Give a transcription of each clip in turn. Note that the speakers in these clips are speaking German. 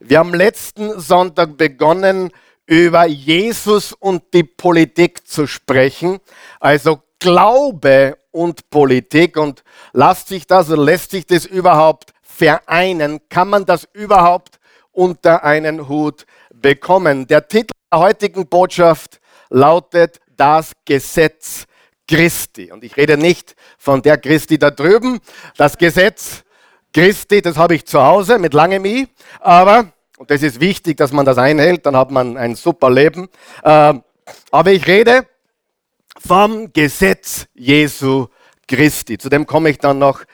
Wir haben letzten Sonntag begonnen, über Jesus und die Politik zu sprechen. Also Glaube und Politik. Und lässt sich das lässt sich das überhaupt vereinen? Kann man das überhaupt unter einen Hut bekommen? Der Titel der heutigen Botschaft lautet Das Gesetz Christi. Und ich rede nicht von der Christi da drüben. Das Gesetz Christi, das habe ich zu Hause mit langem I. Aber und das ist wichtig, dass man das einhält, dann hat man ein super Leben. Ähm, aber ich rede vom Gesetz Jesu Christi. Zu dem komme ich dann noch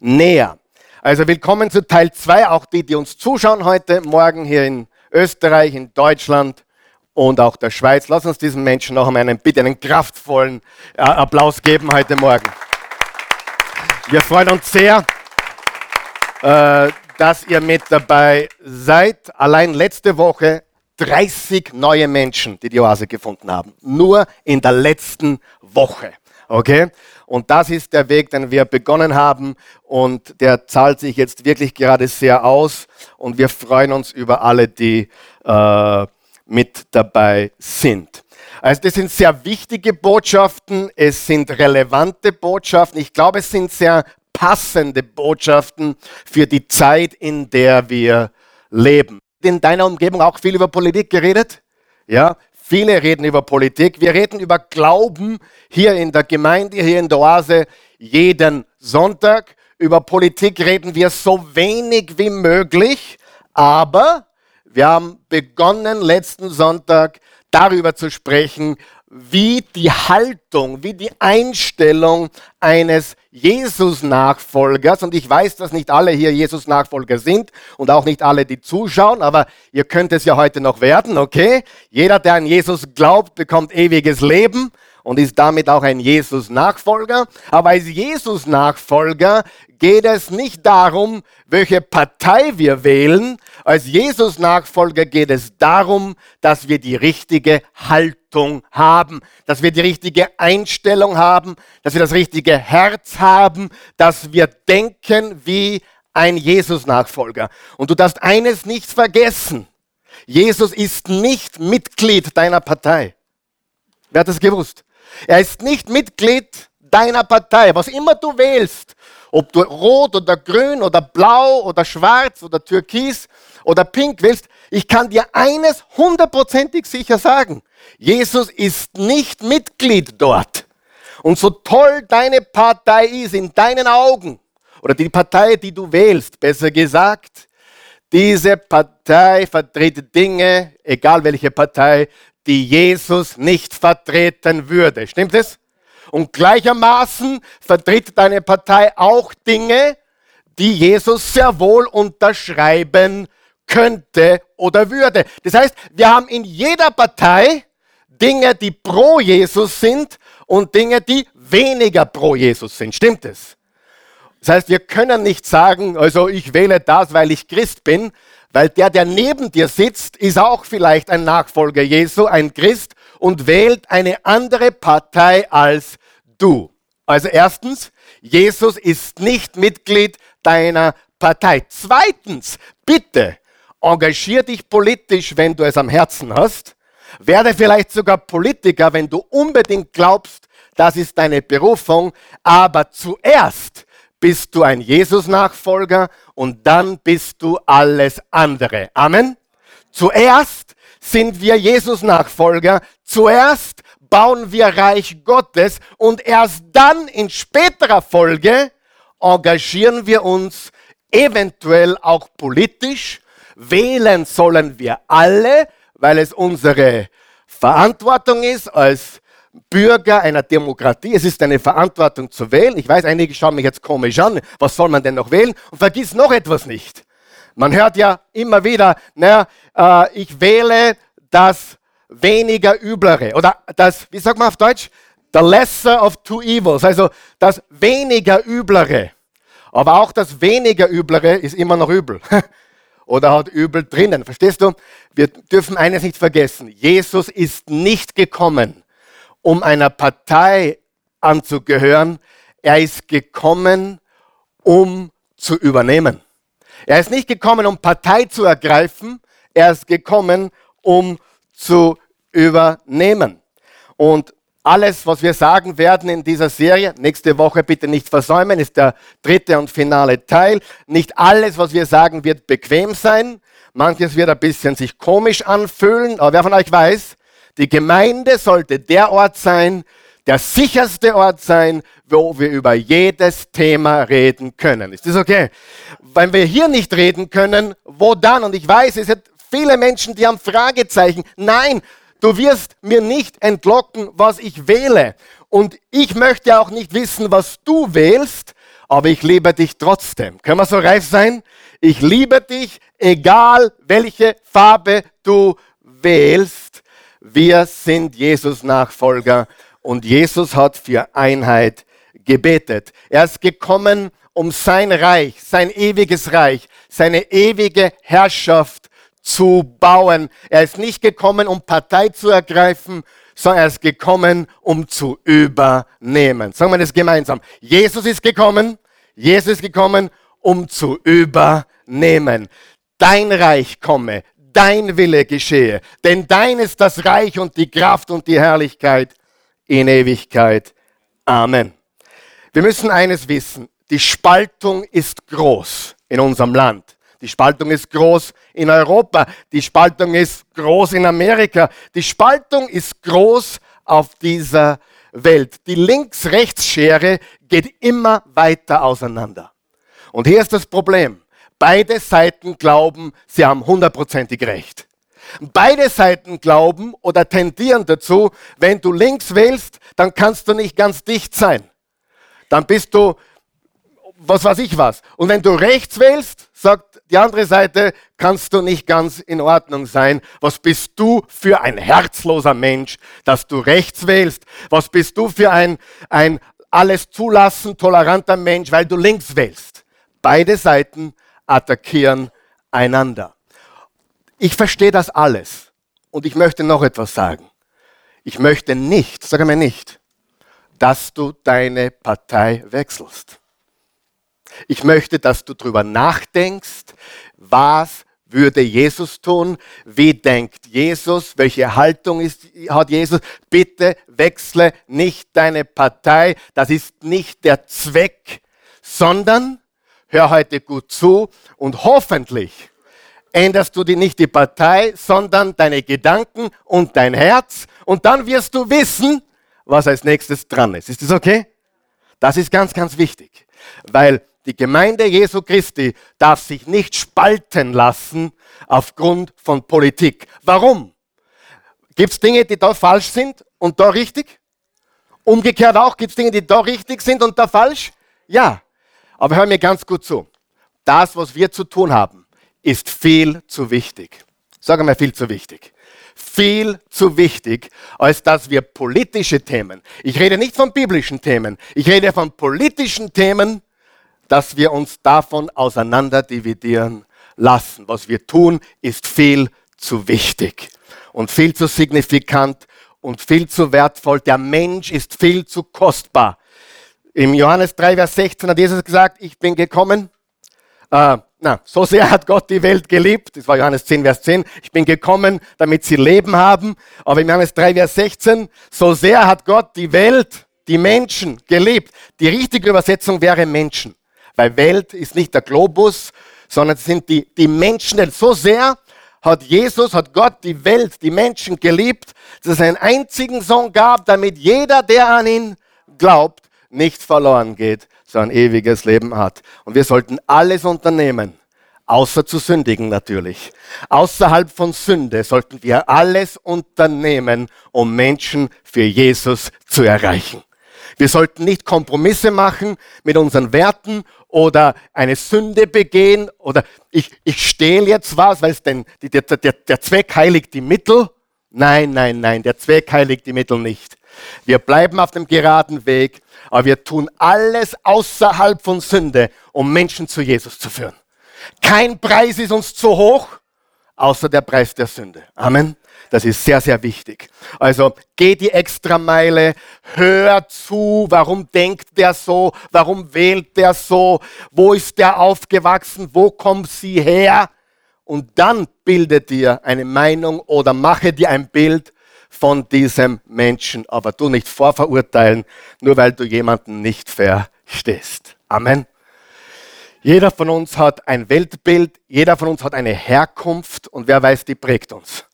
näher. Also willkommen zu Teil 2, auch die, die uns zuschauen heute Morgen hier in Österreich, in Deutschland und auch der Schweiz. Lass uns diesen Menschen noch einmal einen, bitte einen kraftvollen äh, Applaus geben heute Morgen. Wir freuen uns sehr, äh, dass ihr mit dabei seid. Allein letzte Woche 30 neue Menschen, die die Oase gefunden haben. Nur in der letzten Woche. Okay? Und das ist der Weg, den wir begonnen haben. Und der zahlt sich jetzt wirklich gerade sehr aus. Und wir freuen uns über alle, die äh, mit dabei sind. Also das sind sehr wichtige Botschaften, es sind relevante Botschaften. Ich glaube, es sind sehr passende Botschaften für die Zeit, in der wir leben. In deiner Umgebung auch viel über Politik geredet? Ja, viele reden über Politik. Wir reden über Glauben hier in der Gemeinde, hier in der Oase jeden Sonntag. Über Politik reden wir so wenig wie möglich, aber wir haben begonnen letzten Sonntag darüber zu sprechen, wie die Haltung, wie die Einstellung eines Jesus-Nachfolgers, und ich weiß, dass nicht alle hier Jesus-Nachfolger sind und auch nicht alle, die zuschauen, aber ihr könnt es ja heute noch werden, okay? Jeder, der an Jesus glaubt, bekommt ewiges Leben und ist damit auch ein Jesus-Nachfolger. Aber als Jesus-Nachfolger geht es nicht darum, welche Partei wir wählen. Als Jesus-Nachfolger geht es darum, dass wir die richtige Haltung haben, dass wir die richtige Einstellung haben, dass wir das richtige Herz haben, dass wir denken wie ein Jesus-Nachfolger. Und du darfst eines nicht vergessen. Jesus ist nicht Mitglied deiner Partei. Wer hat das gewusst? Er ist nicht Mitglied deiner Partei. Was immer du wählst, ob du rot oder grün oder blau oder schwarz oder türkis oder pink willst, ich kann dir eines hundertprozentig sicher sagen. Jesus ist nicht Mitglied dort. Und so toll deine Partei ist in deinen Augen, oder die Partei, die du wählst, besser gesagt, diese Partei vertritt Dinge, egal welche Partei, die Jesus nicht vertreten würde. Stimmt es? Und gleichermaßen vertritt deine Partei auch Dinge, die Jesus sehr wohl unterschreiben könnte oder würde. Das heißt, wir haben in jeder Partei Dinge, die pro Jesus sind und Dinge, die weniger pro Jesus sind. Stimmt es? Das heißt, wir können nicht sagen, also ich wähle das, weil ich Christ bin, weil der, der neben dir sitzt, ist auch vielleicht ein Nachfolger Jesu, ein Christ und wählt eine andere Partei als du. Also erstens, Jesus ist nicht Mitglied deiner Partei. Zweitens, bitte engagier dich politisch, wenn du es am Herzen hast. Werde vielleicht sogar Politiker, wenn du unbedingt glaubst, das ist deine Berufung. Aber zuerst bist du ein Jesus-Nachfolger und dann bist du alles andere. Amen. Zuerst sind wir Jesus-Nachfolger. Zuerst bauen wir Reich Gottes und erst dann in späterer Folge engagieren wir uns eventuell auch politisch. Wählen sollen wir alle, weil es unsere Verantwortung ist als Bürger einer Demokratie. Es ist eine Verantwortung zu wählen. Ich weiß, einige schauen mich jetzt komisch an. Was soll man denn noch wählen? Und vergiss noch etwas nicht. Man hört ja immer wieder, naja, äh, ich wähle das weniger Üblere. Oder das, wie sagt man auf Deutsch? The lesser of two evils. Also das weniger Üblere. Aber auch das weniger Üblere ist immer noch übel. Oder hat übel drinnen. Verstehst du? Wir dürfen eines nicht vergessen. Jesus ist nicht gekommen, um einer Partei anzugehören. Er ist gekommen, um zu übernehmen. Er ist nicht gekommen, um Partei zu ergreifen, er ist gekommen, um zu übernehmen. Und alles, was wir sagen werden in dieser Serie, nächste Woche bitte nicht versäumen, ist der dritte und finale Teil. Nicht alles, was wir sagen, wird bequem sein. Manches wird ein bisschen sich komisch anfühlen, aber wer von euch weiß, die Gemeinde sollte der Ort sein, der sicherste Ort sein, wo wir über jedes Thema reden können. Ist das okay? Wenn wir hier nicht reden können, wo dann? Und ich weiß, es sind viele Menschen, die haben Fragezeichen. Nein, du wirst mir nicht entlocken, was ich wähle. Und ich möchte auch nicht wissen, was du wählst, aber ich liebe dich trotzdem. Können wir so reif sein? Ich liebe dich, egal welche Farbe du wählst. Wir sind Jesus Nachfolger und Jesus hat für Einheit gebetet. Er ist gekommen, um sein Reich, sein ewiges Reich, seine ewige Herrschaft zu bauen. Er ist nicht gekommen, um Partei zu ergreifen, sondern er ist gekommen, um zu übernehmen. Sagen wir das gemeinsam. Jesus ist gekommen, Jesus ist gekommen, um zu übernehmen. Dein Reich komme, dein Wille geschehe, denn dein ist das Reich und die Kraft und die Herrlichkeit in Ewigkeit. Amen. Wir müssen eines wissen, die Spaltung ist groß in unserem Land. Die Spaltung ist groß in Europa. Die Spaltung ist groß in Amerika. Die Spaltung ist groß auf dieser Welt. Die Links-Rechts-Schere geht immer weiter auseinander. Und hier ist das Problem. Beide Seiten glauben, sie haben hundertprozentig recht. Beide Seiten glauben oder tendieren dazu, wenn du links wählst, dann kannst du nicht ganz dicht sein. Dann bist du, was weiß ich was. Und wenn du rechts wählst, sagt die andere Seite, kannst du nicht ganz in Ordnung sein. Was bist du für ein herzloser Mensch, dass du rechts wählst? Was bist du für ein, ein alles zulassen, toleranter Mensch, weil du links wählst? Beide Seiten attackieren einander. Ich verstehe das alles. Und ich möchte noch etwas sagen. Ich möchte nicht, sage mir nicht, dass du deine Partei wechselst. Ich möchte, dass du darüber nachdenkst, was würde Jesus tun? Wie denkt Jesus? Welche Haltung ist, hat Jesus? Bitte wechsle nicht deine Partei. Das ist nicht der Zweck, sondern hör heute gut zu und hoffentlich änderst du die, nicht die Partei, sondern deine Gedanken und dein Herz und dann wirst du wissen, was als nächstes dran ist. Ist das okay? Das ist ganz, ganz wichtig, weil die Gemeinde Jesu Christi darf sich nicht spalten lassen aufgrund von Politik. Warum? Gibt es Dinge, die da falsch sind und da richtig? Umgekehrt auch, gibt es Dinge, die da richtig sind und da falsch? Ja. Aber hör mir ganz gut zu. Das, was wir zu tun haben, ist viel zu wichtig. Sagen wir viel zu wichtig. Viel zu wichtig, als dass wir politische Themen, ich rede nicht von biblischen Themen, ich rede von politischen Themen, dass wir uns davon auseinander dividieren lassen. Was wir tun, ist viel zu wichtig und viel zu signifikant und viel zu wertvoll. Der Mensch ist viel zu kostbar. Im Johannes 3, Vers 16 hat Jesus gesagt, ich bin gekommen, äh, na, so sehr hat Gott die Welt geliebt. Das war Johannes 10, Vers 10. Ich bin gekommen, damit sie Leben haben. Aber in Johannes 3, Vers 16, so sehr hat Gott die Welt, die Menschen geliebt. Die richtige Übersetzung wäre Menschen. Weil Welt ist nicht der Globus, sondern es sind die, die Menschen. So sehr hat Jesus, hat Gott die Welt, die Menschen geliebt, dass es einen einzigen Sohn gab, damit jeder, der an ihn glaubt, nicht verloren geht, sondern ewiges Leben hat. Und wir sollten alles unternehmen, außer zu sündigen natürlich. Außerhalb von Sünde sollten wir alles unternehmen, um Menschen für Jesus zu erreichen. Wir sollten nicht Kompromisse machen mit unseren Werten oder eine Sünde begehen oder ich, ich stehle jetzt was, weil es denn der, der, der Zweck heiligt die Mittel. Nein, nein, nein, der Zweck heiligt die Mittel nicht. Wir bleiben auf dem geraden Weg, aber wir tun alles außerhalb von Sünde, um Menschen zu Jesus zu führen. Kein Preis ist uns zu hoch, außer der Preis der Sünde. Amen. Das ist sehr, sehr wichtig. Also geh die Extrameile, hör zu, warum denkt der so, warum wählt der so, wo ist der aufgewachsen, wo kommt sie her? Und dann bilde dir eine Meinung oder mache dir ein Bild von diesem Menschen. Aber du nicht vorverurteilen, nur weil du jemanden nicht verstehst. Amen. Jeder von uns hat ein Weltbild, jeder von uns hat eine Herkunft und wer weiß, die prägt uns.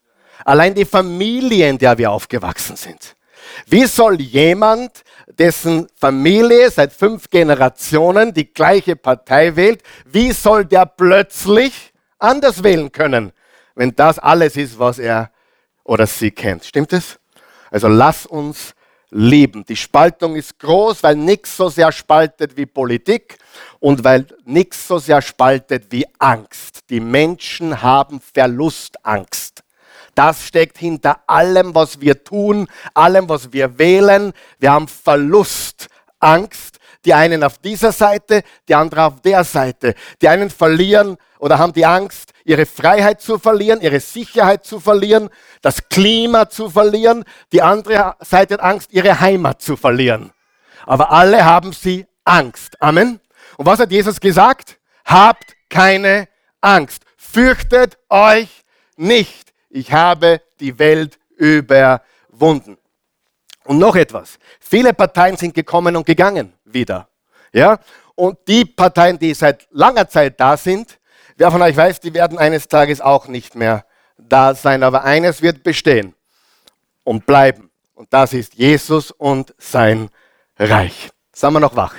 Allein die Familie, in der wir aufgewachsen sind. Wie soll jemand, dessen Familie seit fünf Generationen die gleiche Partei wählt, wie soll der plötzlich anders wählen können, wenn das alles ist, was er oder sie kennt? Stimmt es? Also lass uns lieben. Die Spaltung ist groß, weil nichts so sehr spaltet wie Politik und weil nichts so sehr spaltet wie Angst. Die Menschen haben Verlustangst. Das steckt hinter allem, was wir tun, allem, was wir wählen. Wir haben Verlustangst. Die einen auf dieser Seite, die anderen auf der Seite. Die einen verlieren oder haben die Angst, ihre Freiheit zu verlieren, ihre Sicherheit zu verlieren, das Klima zu verlieren. Die andere Seite hat Angst, ihre Heimat zu verlieren. Aber alle haben sie Angst. Amen. Und was hat Jesus gesagt? Habt keine Angst. Fürchtet euch nicht. Ich habe die Welt überwunden. Und noch etwas. Viele Parteien sind gekommen und gegangen wieder. Ja? Und die Parteien, die seit langer Zeit da sind, wer von euch weiß, die werden eines Tages auch nicht mehr da sein. Aber eines wird bestehen und bleiben. Und das ist Jesus und sein Reich. Sagen wir noch wach.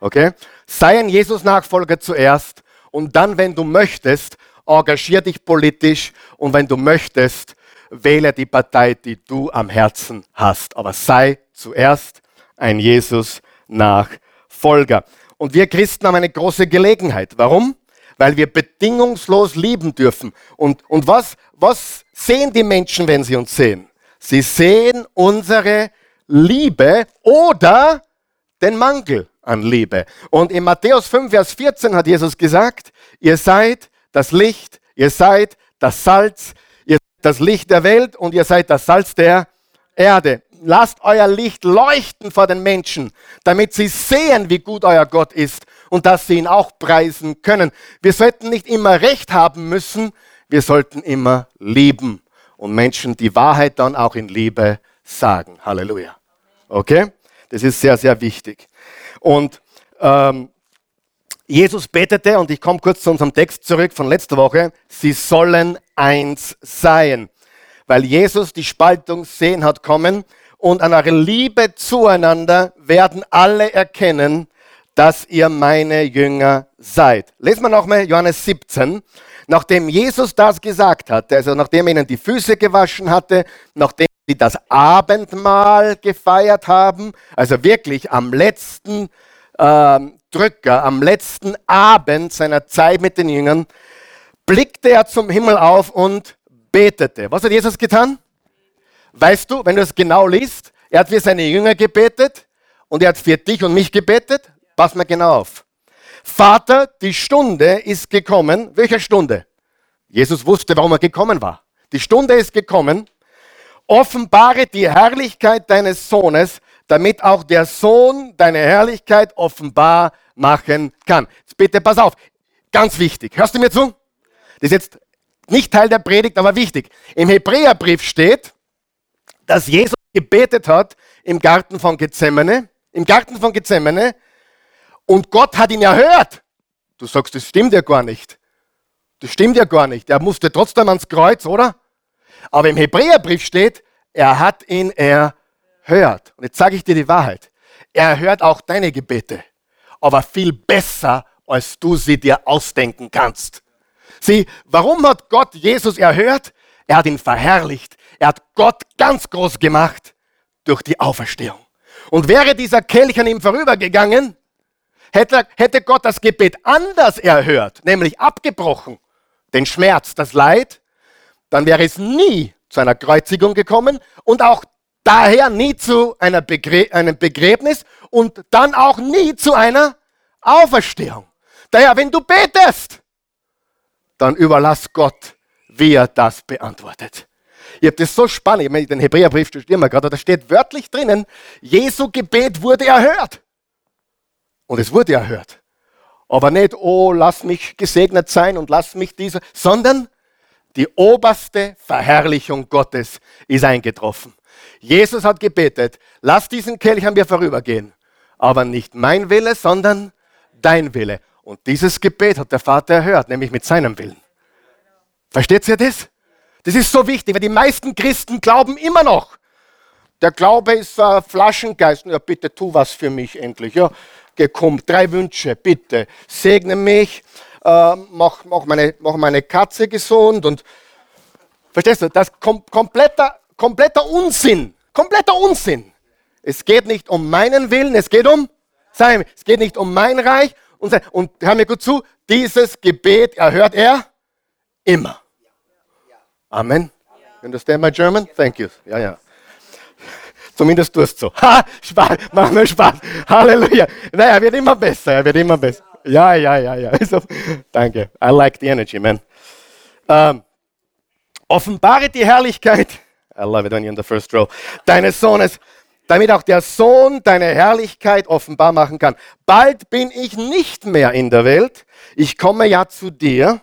Okay? Sei ein Jesus-Nachfolger zuerst und dann, wenn du möchtest, engagier dich politisch und wenn du möchtest, wähle die Partei, die du am Herzen hast. Aber sei zuerst ein Jesus-Nachfolger. Und wir Christen haben eine große Gelegenheit. Warum? Weil wir bedingungslos lieben dürfen. Und, und was, was sehen die Menschen, wenn sie uns sehen? Sie sehen unsere Liebe oder den Mangel an Liebe. Und in Matthäus 5, Vers 14 hat Jesus gesagt, ihr seid das Licht, ihr seid das Salz, ihr seid das Licht der Welt und ihr seid das Salz der Erde. Lasst euer Licht leuchten vor den Menschen, damit sie sehen, wie gut euer Gott ist und dass sie ihn auch preisen können. Wir sollten nicht immer recht haben müssen, wir sollten immer lieben und Menschen die Wahrheit dann auch in Liebe sagen. Halleluja. Okay? Das ist sehr, sehr wichtig. Und ähm, Jesus betete, und ich komme kurz zu unserem Text zurück von letzter Woche, sie sollen eins sein. Weil Jesus die Spaltung sehen hat kommen und an eurer Liebe zueinander werden alle erkennen, dass ihr meine Jünger seid. Lesen wir nochmal Johannes 17. Nachdem Jesus das gesagt hatte, also nachdem er ihnen die Füße gewaschen hatte, nachdem sie das Abendmahl gefeiert haben, also wirklich am letzten ähm, Drücker, am letzten Abend seiner Zeit mit den Jüngern, blickte er zum Himmel auf und betete. Was hat Jesus getan? Weißt du, wenn du es genau liest, er hat für seine Jünger gebetet und er hat für dich und mich gebetet. Pass mal genau auf. Vater, die Stunde ist gekommen. Welche Stunde? Jesus wusste, warum er gekommen war. Die Stunde ist gekommen. Offenbare die Herrlichkeit deines Sohnes, damit auch der Sohn deine Herrlichkeit offenbar machen kann. Jetzt bitte pass auf, ganz wichtig. Hörst du mir zu? Das ist jetzt nicht Teil der Predigt, aber wichtig. Im Hebräerbrief steht, dass Jesus gebetet hat im Garten von Gethsemane, im Garten von Gethsemane, und Gott hat ihn erhört. Du sagst, das stimmt ja gar nicht. Das stimmt ja gar nicht. Er musste trotzdem ans Kreuz, oder? Aber im Hebräerbrief steht, er hat ihn erhört. Und jetzt sage ich dir die Wahrheit. Er erhört auch deine Gebete aber viel besser, als du sie dir ausdenken kannst. Sieh, warum hat Gott Jesus erhört? Er hat ihn verherrlicht. Er hat Gott ganz groß gemacht durch die Auferstehung. Und wäre dieser Kelch an ihm vorübergegangen, hätte, hätte Gott das Gebet anders erhört, nämlich abgebrochen, den Schmerz, das Leid, dann wäre es nie zu einer Kreuzigung gekommen und auch daher nie zu Begrä einem Begräbnis und dann auch nie zu einer Auferstehung. Daher, wenn du betest, dann überlass Gott, wie er das beantwortet. Ich habe das so spannend, ich meine, den Hebräerbrief studieren wir gerade, da steht wörtlich drinnen, Jesu Gebet wurde erhört. Und es wurde erhört. Aber nicht, oh, lass mich gesegnet sein und lass mich dieser, sondern die oberste Verherrlichung Gottes ist eingetroffen. Jesus hat gebetet, lass diesen Kelch an mir vorübergehen, aber nicht mein Wille, sondern dein Wille. Und dieses Gebet hat der Vater erhört, nämlich mit seinem Willen. Versteht ihr das? Das ist so wichtig, weil die meisten Christen glauben immer noch. Der Glaube ist ein Flaschengeist. Ja, bitte tu was für mich endlich. Ja, gekommen. Drei Wünsche, bitte. Segne mich, äh, mach, mach, meine, mach meine Katze gesund und verstehst du, das kom kompletter, kompletter Unsinn. Kompletter Unsinn. Es geht nicht um meinen Willen, es geht um sein. Es geht nicht um mein Reich und sein. Und hör mir gut zu, dieses Gebet erhört er immer. Amen. Understand my German? Thank you. Ja, ja. Zumindest tust du so. Ha, Spaß, mach mir Spaß. Halleluja. Naja, er wird immer besser, er wird immer besser. Ja, ja, ja, ja. Also, danke. I like the energy, man. Ähm, offenbare die Herrlichkeit. I love it when you're in the first row. Deines Sohnes, damit auch der Sohn deine Herrlichkeit offenbar machen kann. Bald bin ich nicht mehr in der Welt. Ich komme ja zu dir.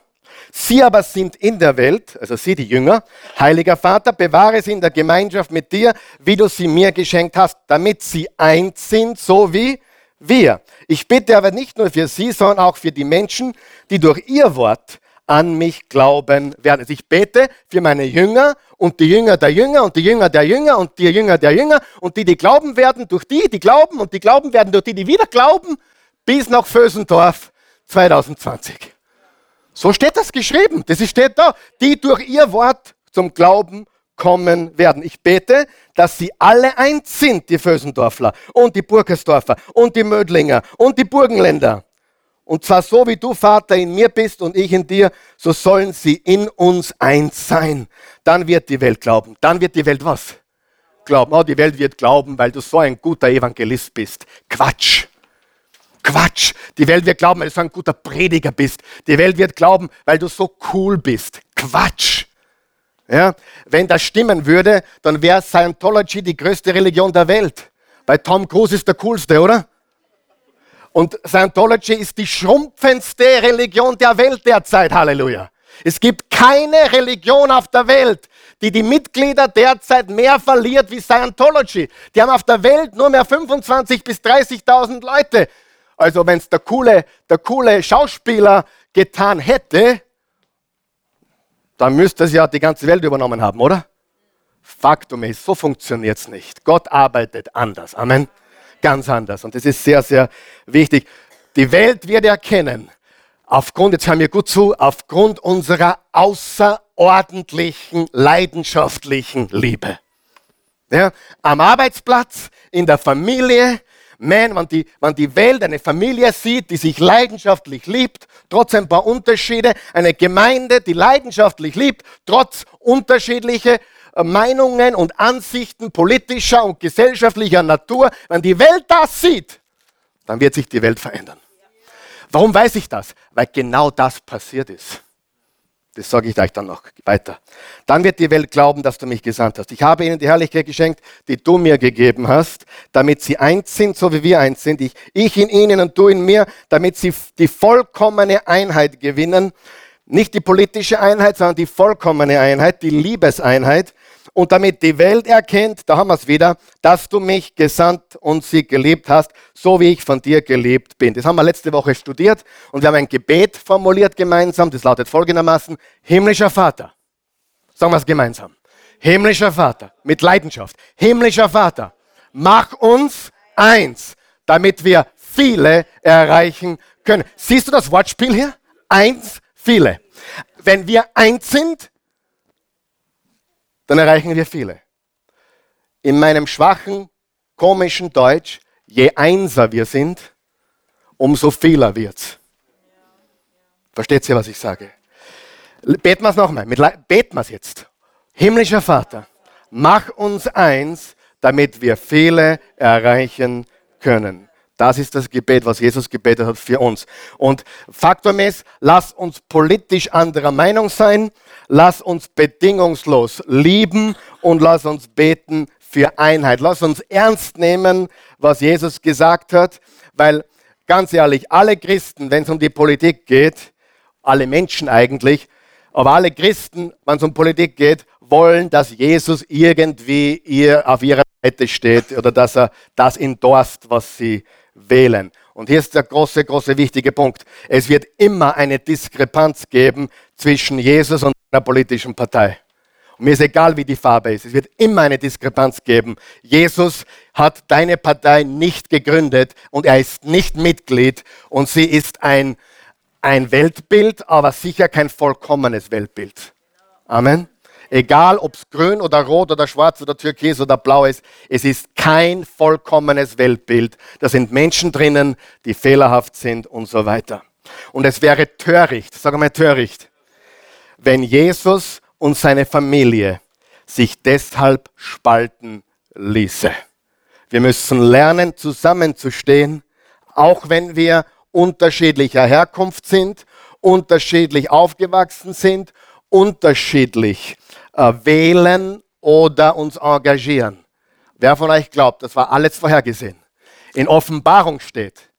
Sie aber sind in der Welt, also sie die Jünger. Heiliger Vater, bewahre sie in der Gemeinschaft mit dir, wie du sie mir geschenkt hast, damit sie eins sind, so wie wir. Ich bitte aber nicht nur für sie, sondern auch für die Menschen, die durch ihr Wort an mich glauben werden. Also ich bete für meine Jünger und die Jünger der Jünger und die Jünger der Jünger und die Jünger der Jünger und die, die glauben werden durch die, die glauben und die glauben werden durch die, die wieder glauben, bis nach Vösendorf 2020. So steht das geschrieben. Das steht da. Die durch ihr Wort zum Glauben kommen werden. Ich bete, dass sie alle eins sind, die Vösendorfler und die Burgersdorfer und die Mödlinger und die Burgenländer. Und zwar so wie du, Vater, in mir bist und ich in dir, so sollen sie in uns eins sein. Dann wird die Welt glauben. Dann wird die Welt was? Glauben. Oh, die Welt wird glauben, weil du so ein guter Evangelist bist. Quatsch. Quatsch. Die Welt wird glauben, weil du so ein guter Prediger bist. Die Welt wird glauben, weil du so cool bist. Quatsch. Ja? Wenn das stimmen würde, dann wäre Scientology die größte Religion der Welt. Weil Tom Cruise ist der coolste, oder? Und Scientology ist die schrumpfendste Religion der Welt derzeit. Halleluja. Es gibt keine Religion auf der Welt, die die Mitglieder derzeit mehr verliert wie Scientology. Die haben auf der Welt nur mehr 25.000 bis 30.000 Leute. Also wenn es der coole, der coole Schauspieler getan hätte, dann müsste es ja die ganze Welt übernommen haben, oder? Faktum ist, so funktioniert es nicht. Gott arbeitet anders. Amen. Ganz anders. Und das ist sehr, sehr wichtig. Die Welt wird erkennen, aufgrund, jetzt hören wir gut zu, aufgrund unserer außerordentlichen, leidenschaftlichen Liebe. Ja, am Arbeitsplatz, in der Familie, man, wenn die, wenn die Welt eine Familie sieht, die sich leidenschaftlich liebt, trotz ein paar Unterschiede, eine Gemeinde, die leidenschaftlich liebt, trotz unterschiedlicher äh, Meinungen und Ansichten politischer und gesellschaftlicher Natur, wenn die Welt das sieht, dann wird sich die Welt verändern. Warum weiß ich das? Weil genau das passiert ist. Das sage ich euch dann noch weiter. Dann wird die Welt glauben, dass du mich gesandt hast. Ich habe ihnen die Herrlichkeit geschenkt, die du mir gegeben hast, damit sie eins sind, so wie wir eins sind. Ich, ich in ihnen und du in mir, damit sie die vollkommene Einheit gewinnen. Nicht die politische Einheit, sondern die vollkommene Einheit, die Liebeseinheit und damit die Welt erkennt, da haben wir es wieder, dass du mich gesandt und sie geliebt hast, so wie ich von dir geliebt bin. Das haben wir letzte Woche studiert und wir haben ein Gebet formuliert gemeinsam, das lautet folgendermaßen, himmlischer Vater, sagen wir es gemeinsam, himmlischer Vater, mit Leidenschaft, himmlischer Vater, mach uns eins, damit wir viele erreichen können. Siehst du das Wortspiel hier? Eins, viele. Wenn wir eins sind, dann erreichen wir viele. In meinem schwachen, komischen Deutsch, je einser wir sind, umso vieler wird's. Versteht ihr, was ich sage? Beten wir es nochmal. Beten wir es jetzt. Himmlischer Vater, mach uns eins, damit wir viele erreichen können. Das ist das Gebet, was Jesus gebetet hat für uns. Und ist, lass uns politisch anderer Meinung sein, lass uns bedingungslos lieben und lass uns beten für Einheit. Lass uns ernst nehmen, was Jesus gesagt hat, weil ganz ehrlich, alle Christen, wenn es um die Politik geht, alle Menschen eigentlich, aber alle Christen, wenn es um Politik geht, wollen, dass Jesus irgendwie ihr auf ihrer Seite steht oder dass er das endorst, was sie wählen. Und hier ist der große, große wichtige Punkt. Es wird immer eine Diskrepanz geben zwischen Jesus und einer politischen Partei. Und mir ist egal, wie die Farbe ist. Es wird immer eine Diskrepanz geben. Jesus hat deine Partei nicht gegründet und er ist nicht Mitglied und sie ist ein, ein Weltbild, aber sicher kein vollkommenes Weltbild. Amen egal ob es grün oder rot oder schwarz oder türkis oder blau ist, es ist kein vollkommenes Weltbild. Da sind Menschen drinnen, die fehlerhaft sind und so weiter. Und es wäre töricht, sag mal töricht, wenn Jesus und seine Familie sich deshalb spalten ließe. Wir müssen lernen, zusammenzustehen, auch wenn wir unterschiedlicher Herkunft sind, unterschiedlich aufgewachsen sind, unterschiedlich äh, wählen oder uns engagieren. Wer von euch glaubt, das war alles vorhergesehen? In Offenbarung steht,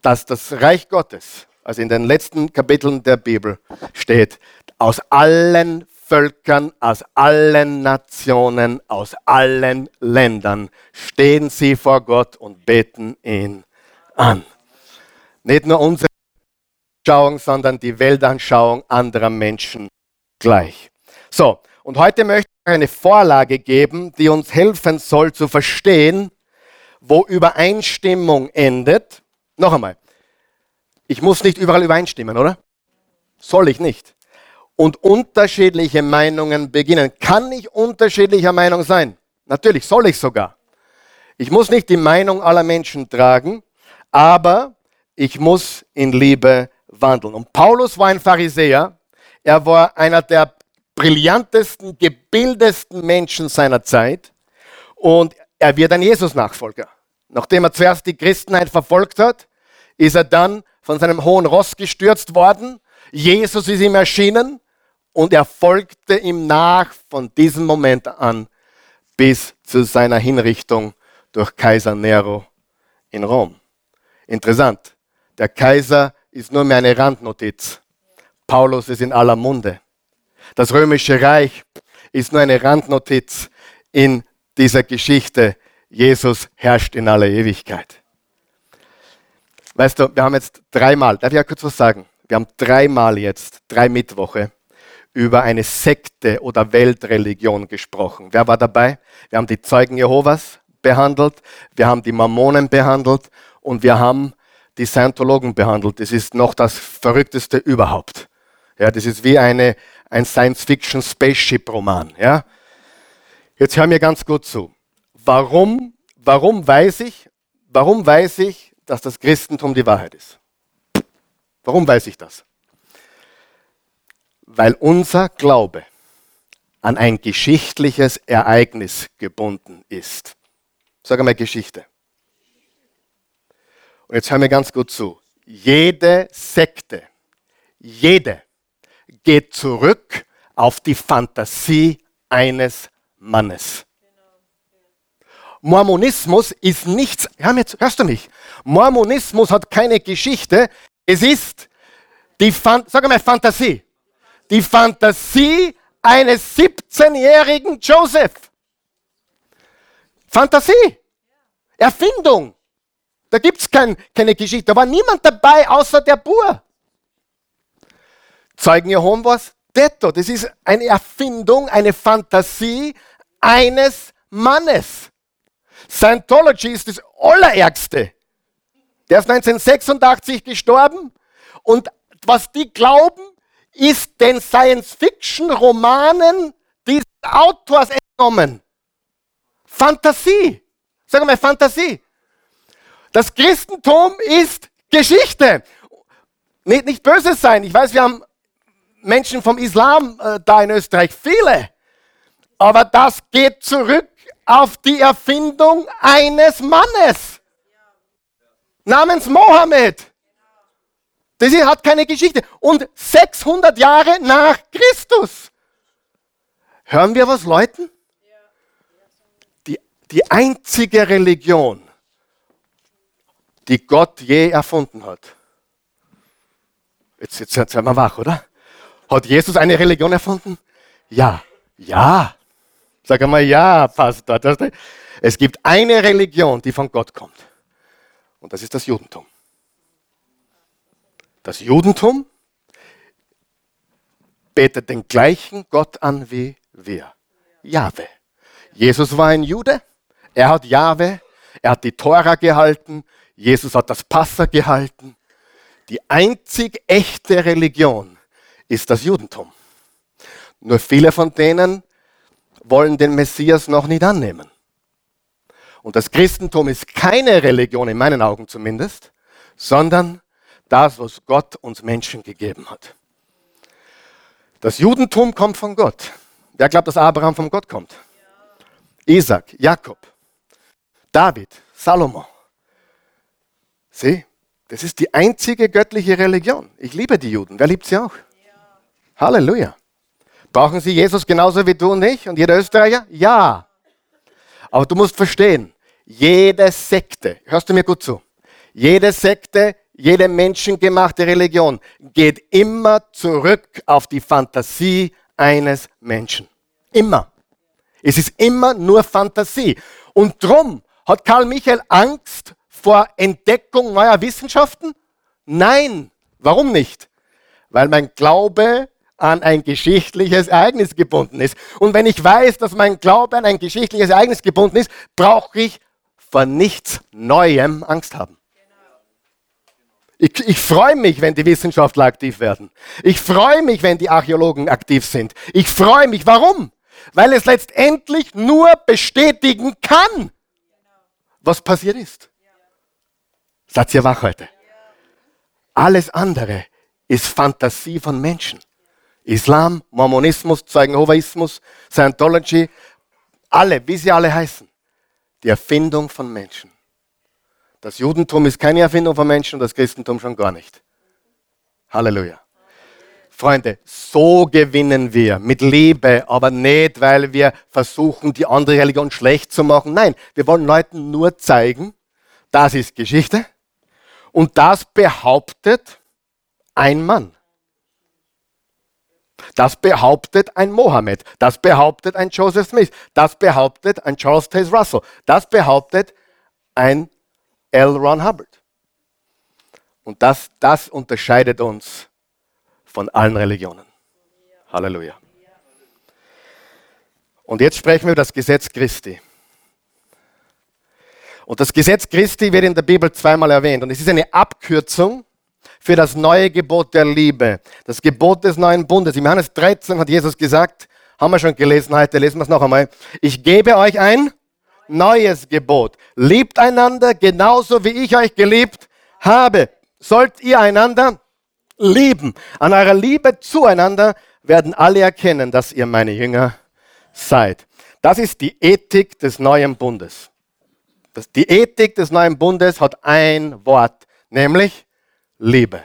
dass das Reich Gottes, also in den letzten Kapiteln der Bibel steht, aus allen Völkern, aus allen Nationen, aus allen Ländern stehen sie vor Gott und beten ihn an. Nicht nur unsere Anschauung, sondern die Weltanschauung anderer Menschen gleich. So, und heute möchte ich eine Vorlage geben, die uns helfen soll zu verstehen, wo Übereinstimmung endet. Noch einmal, ich muss nicht überall übereinstimmen, oder? Soll ich nicht. Und unterschiedliche Meinungen beginnen. Kann ich unterschiedlicher Meinung sein? Natürlich, soll ich sogar. Ich muss nicht die Meinung aller Menschen tragen, aber ich muss in Liebe wandeln. Und Paulus war ein Pharisäer. Er war einer der brillantesten, gebildetsten Menschen seiner Zeit und er wird ein Jesus-Nachfolger. Nachdem er zuerst die Christenheit verfolgt hat, ist er dann von seinem hohen Ross gestürzt worden. Jesus ist ihm erschienen und er folgte ihm nach von diesem Moment an bis zu seiner Hinrichtung durch Kaiser Nero in Rom. Interessant. Der Kaiser ist nur mehr eine Randnotiz. Paulus ist in aller Munde. Das römische Reich ist nur eine Randnotiz in dieser Geschichte. Jesus herrscht in aller Ewigkeit. Weißt du, wir haben jetzt dreimal, darf ich ja kurz was sagen? Wir haben dreimal jetzt, drei Mittwoche, über eine Sekte oder Weltreligion gesprochen. Wer war dabei? Wir haben die Zeugen Jehovas behandelt, wir haben die Mormonen behandelt und wir haben die Scientologen behandelt. Das ist noch das Verrückteste überhaupt. Ja, das ist wie eine, ein Science-Fiction-Spaceship-Roman. Ja? Jetzt hör mir ganz gut zu. Warum, warum, weiß ich, warum weiß ich, dass das Christentum die Wahrheit ist? Warum weiß ich das? Weil unser Glaube an ein geschichtliches Ereignis gebunden ist. Sag einmal Geschichte. Und jetzt hör mir ganz gut zu. Jede Sekte, jede geht zurück auf die Fantasie eines Mannes. Mormonismus ist nichts, hörst du mich? Mormonismus hat keine Geschichte, es ist die, sag mal, Fantasie. Die Fantasie eines 17-jährigen Joseph. Fantasie. Erfindung. Da gibt es kein, keine Geschichte. Da war niemand dabei außer der Bur. Zeugen Jehovas, detto. Das ist eine Erfindung, eine Fantasie eines Mannes. Scientology ist das Allerärgste. Der ist 1986 gestorben und was die glauben, ist den Science-Fiction-Romanen dieses Autors entnommen. Fantasie. Sagen wir Fantasie. Das Christentum ist Geschichte. Nicht, nicht böse sein. Ich weiß, wir haben Menschen vom Islam äh, da in Österreich, viele. Aber das geht zurück auf die Erfindung eines Mannes. namens Mohammed. Das hat keine Geschichte. Und 600 Jahre nach Christus. Hören wir was Leuten? Die, die einzige Religion, die Gott je erfunden hat. Jetzt, jetzt, jetzt sind wir wach, oder? Hat Jesus eine Religion erfunden? Ja. Ja. Sag einmal ja, Pastor. Es gibt eine Religion, die von Gott kommt. Und das ist das Judentum. Das Judentum betet den gleichen Gott an wie wir. Jahwe. Jesus war ein Jude. Er hat Jahwe. Er hat die Tora gehalten. Jesus hat das Passa gehalten. Die einzig echte Religion ist das Judentum. Nur viele von denen wollen den Messias noch nicht annehmen. Und das Christentum ist keine Religion, in meinen Augen zumindest, sondern das, was Gott uns Menschen gegeben hat. Das Judentum kommt von Gott. Wer glaubt, dass Abraham von Gott kommt? Isaac, Jakob, David, Salomo. Sieh, das ist die einzige göttliche Religion. Ich liebe die Juden. Wer liebt sie auch? Halleluja. Brauchen sie Jesus genauso wie du und ich und jeder Österreicher? Ja. Aber du musst verstehen, jede Sekte, hörst du mir gut zu, jede Sekte, jede menschengemachte Religion geht immer zurück auf die Fantasie eines Menschen. Immer. Es ist immer nur Fantasie. Und drum hat Karl Michael Angst vor Entdeckung neuer Wissenschaften? Nein. Warum nicht? Weil mein Glaube an ein geschichtliches Ereignis gebunden ist. Und wenn ich weiß, dass mein Glaube an ein geschichtliches Ereignis gebunden ist, brauche ich vor nichts Neuem Angst haben. Ich, ich freue mich, wenn die Wissenschaftler aktiv werden. Ich freue mich, wenn die Archäologen aktiv sind. Ich freue mich. Warum? Weil es letztendlich nur bestätigen kann, was passiert ist. Seid ihr wach heute? Alles andere ist Fantasie von Menschen. Islam, Mormonismus, Zeugenhovaismus, Scientology, alle, wie sie alle heißen, die Erfindung von Menschen. Das Judentum ist keine Erfindung von Menschen und das Christentum schon gar nicht. Halleluja. Freunde, so gewinnen wir mit Liebe, aber nicht, weil wir versuchen, die andere Religion schlecht zu machen. Nein, wir wollen Leuten nur zeigen, das ist Geschichte und das behauptet ein Mann. Das behauptet ein Mohammed. Das behauptet ein Joseph Smith. Das behauptet ein Charles Taze Russell. Das behauptet ein L. Ron Hubbard. Und das, das unterscheidet uns von allen Religionen. Halleluja. Und jetzt sprechen wir über das Gesetz Christi. Und das Gesetz Christi wird in der Bibel zweimal erwähnt. Und es ist eine Abkürzung für das neue Gebot der Liebe. Das Gebot des neuen Bundes. Im Johannes 13 hat Jesus gesagt, haben wir schon gelesen heute, lesen wir es noch einmal. Ich gebe euch ein neues Gebot. Liebt einander genauso wie ich euch geliebt habe. Sollt ihr einander lieben. An eurer Liebe zueinander werden alle erkennen, dass ihr meine Jünger seid. Das ist die Ethik des neuen Bundes. Das, die Ethik des neuen Bundes hat ein Wort, nämlich Liebe.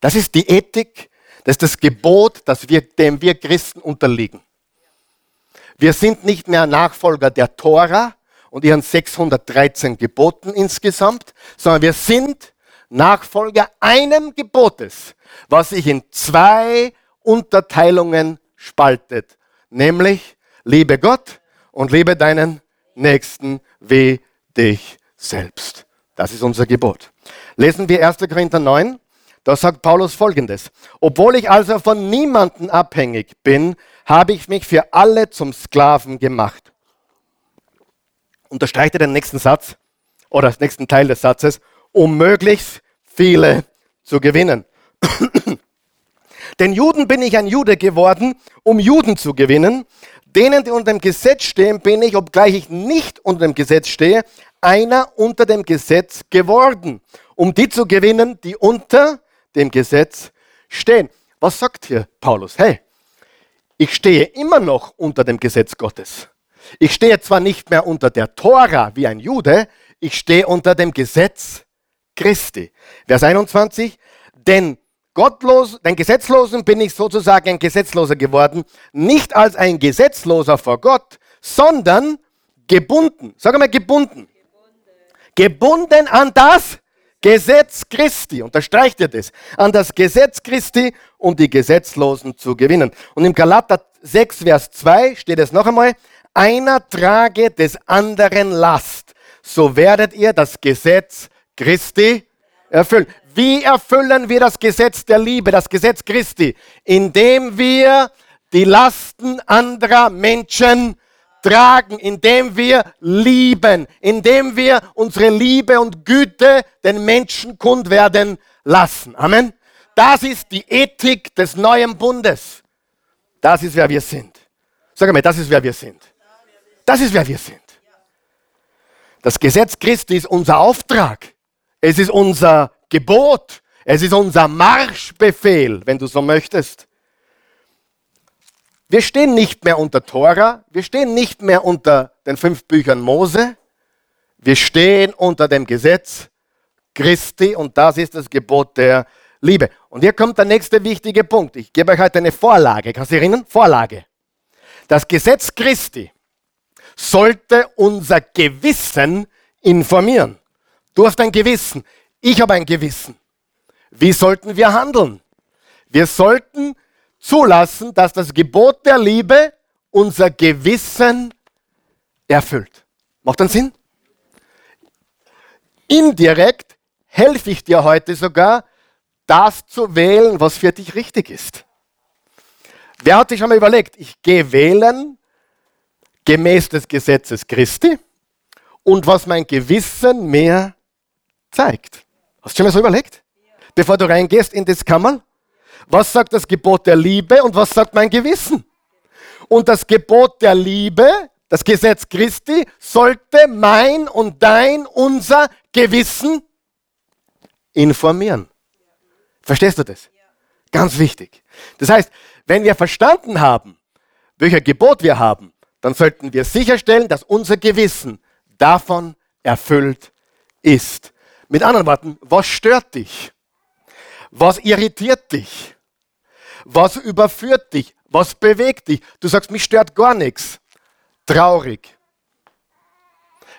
Das ist die Ethik, das ist das Gebot, das wir, dem wir Christen unterliegen. Wir sind nicht mehr Nachfolger der Tora, und ihren 613 Geboten insgesamt, sondern wir sind Nachfolger einem Gebotes, was sich in zwei Unterteilungen spaltet, nämlich liebe Gott und liebe deinen Nächsten wie dich selbst. Das ist unser Gebot. Lesen wir 1. Korinther 9. Da sagt Paulus folgendes. Obwohl ich also von niemanden abhängig bin, habe ich mich für alle zum Sklaven gemacht unterstreicht er den nächsten Satz oder den nächsten Teil des Satzes, um möglichst viele zu gewinnen. Den Juden bin ich ein Jude geworden, um Juden zu gewinnen. Denen, die unter dem Gesetz stehen, bin ich, obgleich ich nicht unter dem Gesetz stehe, einer unter dem Gesetz geworden, um die zu gewinnen, die unter dem Gesetz stehen. Was sagt hier Paulus? Hey, ich stehe immer noch unter dem Gesetz Gottes. Ich stehe zwar nicht mehr unter der Tora wie ein Jude, ich stehe unter dem Gesetz Christi. Vers 21, denn gottlos, den Gesetzlosen bin ich sozusagen ein Gesetzloser geworden, nicht als ein Gesetzloser vor Gott, sondern gebunden. Sag mal gebunden. Gebunden, an das Gesetz Christi. Unterstreicht ihr das? An das Gesetz Christi, um die Gesetzlosen zu gewinnen. Und im Galater 6, Vers 2 steht es noch einmal, einer trage des anderen Last, so werdet ihr das Gesetz Christi erfüllen. Wie erfüllen wir das Gesetz der Liebe, das Gesetz Christi? Indem wir die Lasten anderer Menschen tragen, indem wir lieben, indem wir unsere Liebe und Güte den Menschen kund werden lassen. Amen. Das ist die Ethik des neuen Bundes. Das ist, wer wir sind. Sag mal, das ist, wer wir sind. Das ist, wer wir sind. Das Gesetz Christi ist unser Auftrag. Es ist unser Gebot. Es ist unser Marschbefehl, wenn du so möchtest. Wir stehen nicht mehr unter Tora, wir stehen nicht mehr unter den fünf Büchern Mose, wir stehen unter dem Gesetz Christi und das ist das Gebot der Liebe. Und hier kommt der nächste wichtige Punkt. Ich gebe euch heute eine Vorlage. Kannst du erinnern? Vorlage. Das Gesetz Christi sollte unser Gewissen informieren. Du hast ein Gewissen. Ich habe ein Gewissen. Wie sollten wir handeln? Wir sollten zulassen, dass das Gebot der Liebe unser Gewissen erfüllt. Macht das Sinn? Indirekt helfe ich dir heute sogar, das zu wählen, was für dich richtig ist. Wer hat sich schon mal überlegt, ich gehe wählen gemäß des Gesetzes Christi und was mein Gewissen mir zeigt? Hast du schon mal so überlegt? Bevor du reingehst in das Kammer? Was sagt das Gebot der Liebe und was sagt mein Gewissen? Und das Gebot der Liebe, das Gesetz Christi, sollte mein und dein, unser Gewissen informieren. Verstehst du das? Ganz wichtig. Das heißt, wenn wir verstanden haben, welcher Gebot wir haben, dann sollten wir sicherstellen, dass unser Gewissen davon erfüllt ist. Mit anderen Worten, was stört dich? Was irritiert dich? Was überführt dich? Was bewegt dich? Du sagst, mich stört gar nichts. Traurig.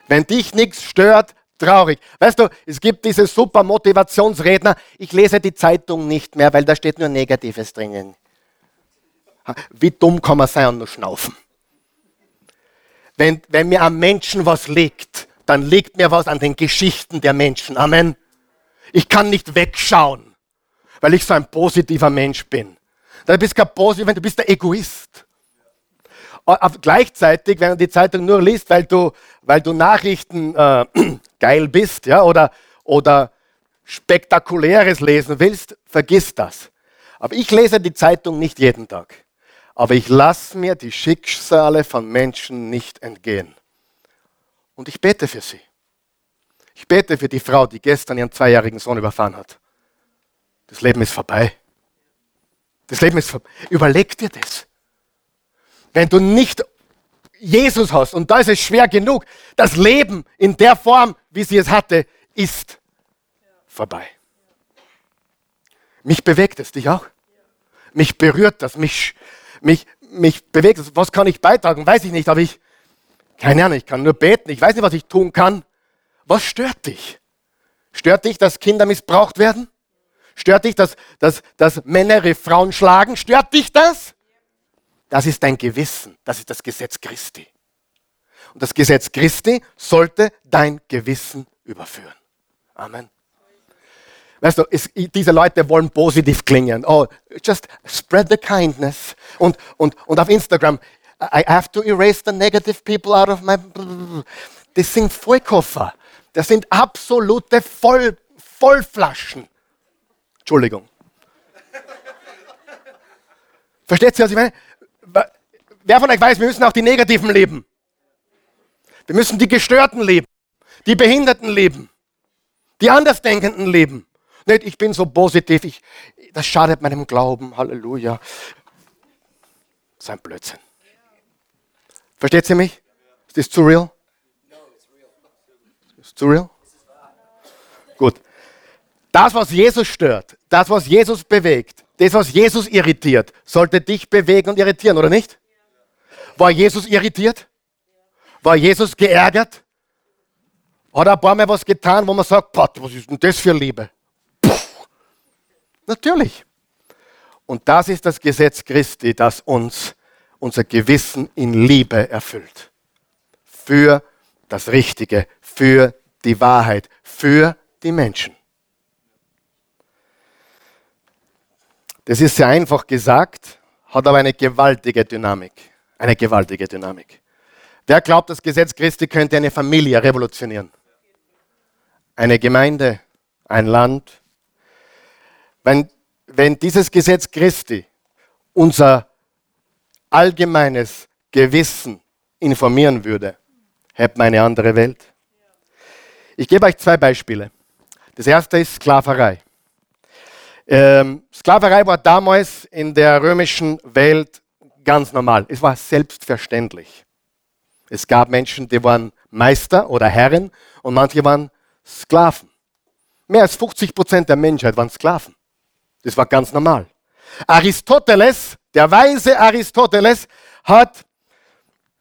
Wenn dich nichts stört, traurig. Weißt du, es gibt diese super Motivationsredner, ich lese die Zeitung nicht mehr, weil da steht nur Negatives drinnen. Wie dumm kann man sein und nur schnaufen? Wenn, wenn mir am Menschen was liegt, dann liegt mir was an den Geschichten der Menschen. Amen. Ich kann nicht wegschauen, weil ich so ein positiver Mensch bin. Du bist kein positiv, du bist der Egoist. Aber gleichzeitig, wenn du die Zeitung nur liest, weil du, weil du Nachrichten äh, geil bist ja, oder, oder spektakuläres lesen willst, vergiss das. Aber ich lese die Zeitung nicht jeden Tag. Aber ich lasse mir die Schicksale von Menschen nicht entgehen. Und ich bete für sie. Ich bete für die Frau, die gestern ihren zweijährigen Sohn überfahren hat. Das Leben ist vorbei. Das Leben ist vorbei. Überleg dir das. Wenn du nicht Jesus hast, und da ist es schwer genug, das Leben in der Form, wie sie es hatte, ist vorbei. Mich bewegt es, dich auch? Mich berührt das, mich, mich, mich bewegt es. Was kann ich beitragen? Weiß ich nicht, aber ich, keine Ahnung, ich kann nur beten. Ich weiß nicht, was ich tun kann. Was stört dich? Stört dich, dass Kinder missbraucht werden? Stört dich, dass, dass, dass Männer ihre Frauen schlagen? Stört dich das? Das ist dein Gewissen. Das ist das Gesetz Christi. Und das Gesetz Christi sollte dein Gewissen überführen. Amen. Weißt du, es, diese Leute wollen positiv klingen. Oh, just spread the kindness. Und, und, und auf Instagram, I have to erase the negative people out of my. Das sind Vollkoffer. Das sind absolute Voll, Vollflaschen. Entschuldigung. Versteht ihr, was ich meine? Wer von euch weiß, wir müssen auch die Negativen leben. Wir müssen die Gestörten leben, die Behinderten leben, die Andersdenkenden leben. Nicht, ich bin so positiv, ich, das schadet meinem Glauben, Halleluja. Das ist ein Blödsinn. Versteht ihr mich? Ist das zu real? Ist zu real? Gut. Das, was Jesus stört, das, was Jesus bewegt, das, was Jesus irritiert, sollte dich bewegen und irritieren, oder nicht? War Jesus irritiert? War Jesus geärgert? Hat er ein paar Mal was getan, wo man sagt, Gott, was ist denn das für Liebe? Puh. Natürlich. Und das ist das Gesetz Christi, das uns unser Gewissen in Liebe erfüllt. Für das Richtige, für die Wahrheit, für die Menschen. Das ist sehr einfach gesagt, hat aber eine gewaltige Dynamik. Eine gewaltige Dynamik. Wer glaubt, das Gesetz Christi könnte eine Familie revolutionieren? Eine Gemeinde, ein Land. Wenn, wenn dieses Gesetz Christi unser allgemeines Gewissen informieren würde, hätten wir eine andere Welt. Ich gebe euch zwei Beispiele. Das erste ist Sklaverei. Ähm, Sklaverei war damals in der römischen Welt ganz normal. Es war selbstverständlich. Es gab Menschen, die waren Meister oder Herren und manche waren Sklaven. Mehr als 50 Prozent der Menschheit waren Sklaven. Das war ganz normal. Aristoteles, der weise Aristoteles, hat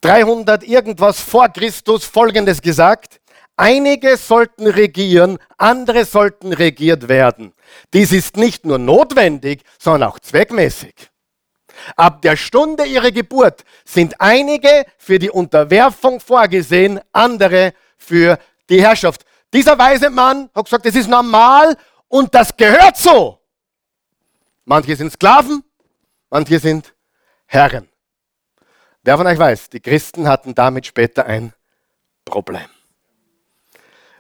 300 irgendwas vor Christus Folgendes gesagt. Einige sollten regieren, andere sollten regiert werden. Dies ist nicht nur notwendig, sondern auch zweckmäßig. Ab der Stunde ihrer Geburt sind einige für die Unterwerfung vorgesehen, andere für die Herrschaft. Dieser weise Mann hat gesagt, das ist normal und das gehört so. Manche sind Sklaven, manche sind Herren. Wer von euch weiß, die Christen hatten damit später ein Problem.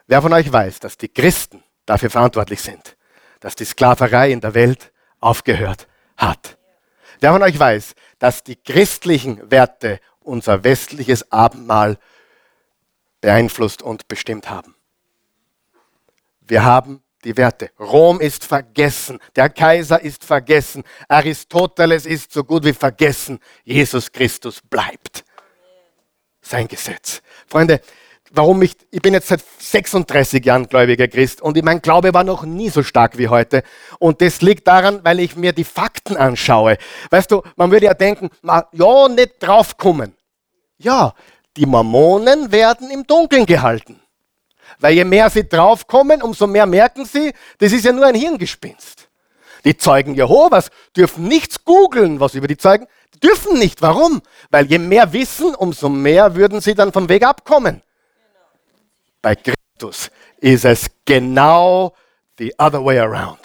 Wer von euch weiß, dass die Christen dafür verantwortlich sind, dass die Sklaverei in der Welt aufgehört hat? Wer von euch weiß, dass die christlichen Werte unser westliches Abendmahl beeinflusst und bestimmt haben? Wir haben die Werte. Rom ist vergessen, der Kaiser ist vergessen, Aristoteles ist so gut wie vergessen, Jesus Christus bleibt. Sein Gesetz. Freunde, warum ich, ich bin jetzt seit 36 Jahren gläubiger Christ und mein Glaube war noch nie so stark wie heute. Und das liegt daran, weil ich mir die Fakten anschaue. Weißt du, man würde ja denken, ja, nicht draufkommen. Ja, die Mormonen werden im Dunkeln gehalten. Weil je mehr sie draufkommen, umso mehr merken sie, das ist ja nur ein Hirngespinst. Die Zeugen Jehovas dürfen nichts googeln, was über die Zeugen. Die dürfen nicht. Warum? Weil je mehr wissen, umso mehr würden sie dann vom Weg abkommen. Bei Christus ist es genau the other way around.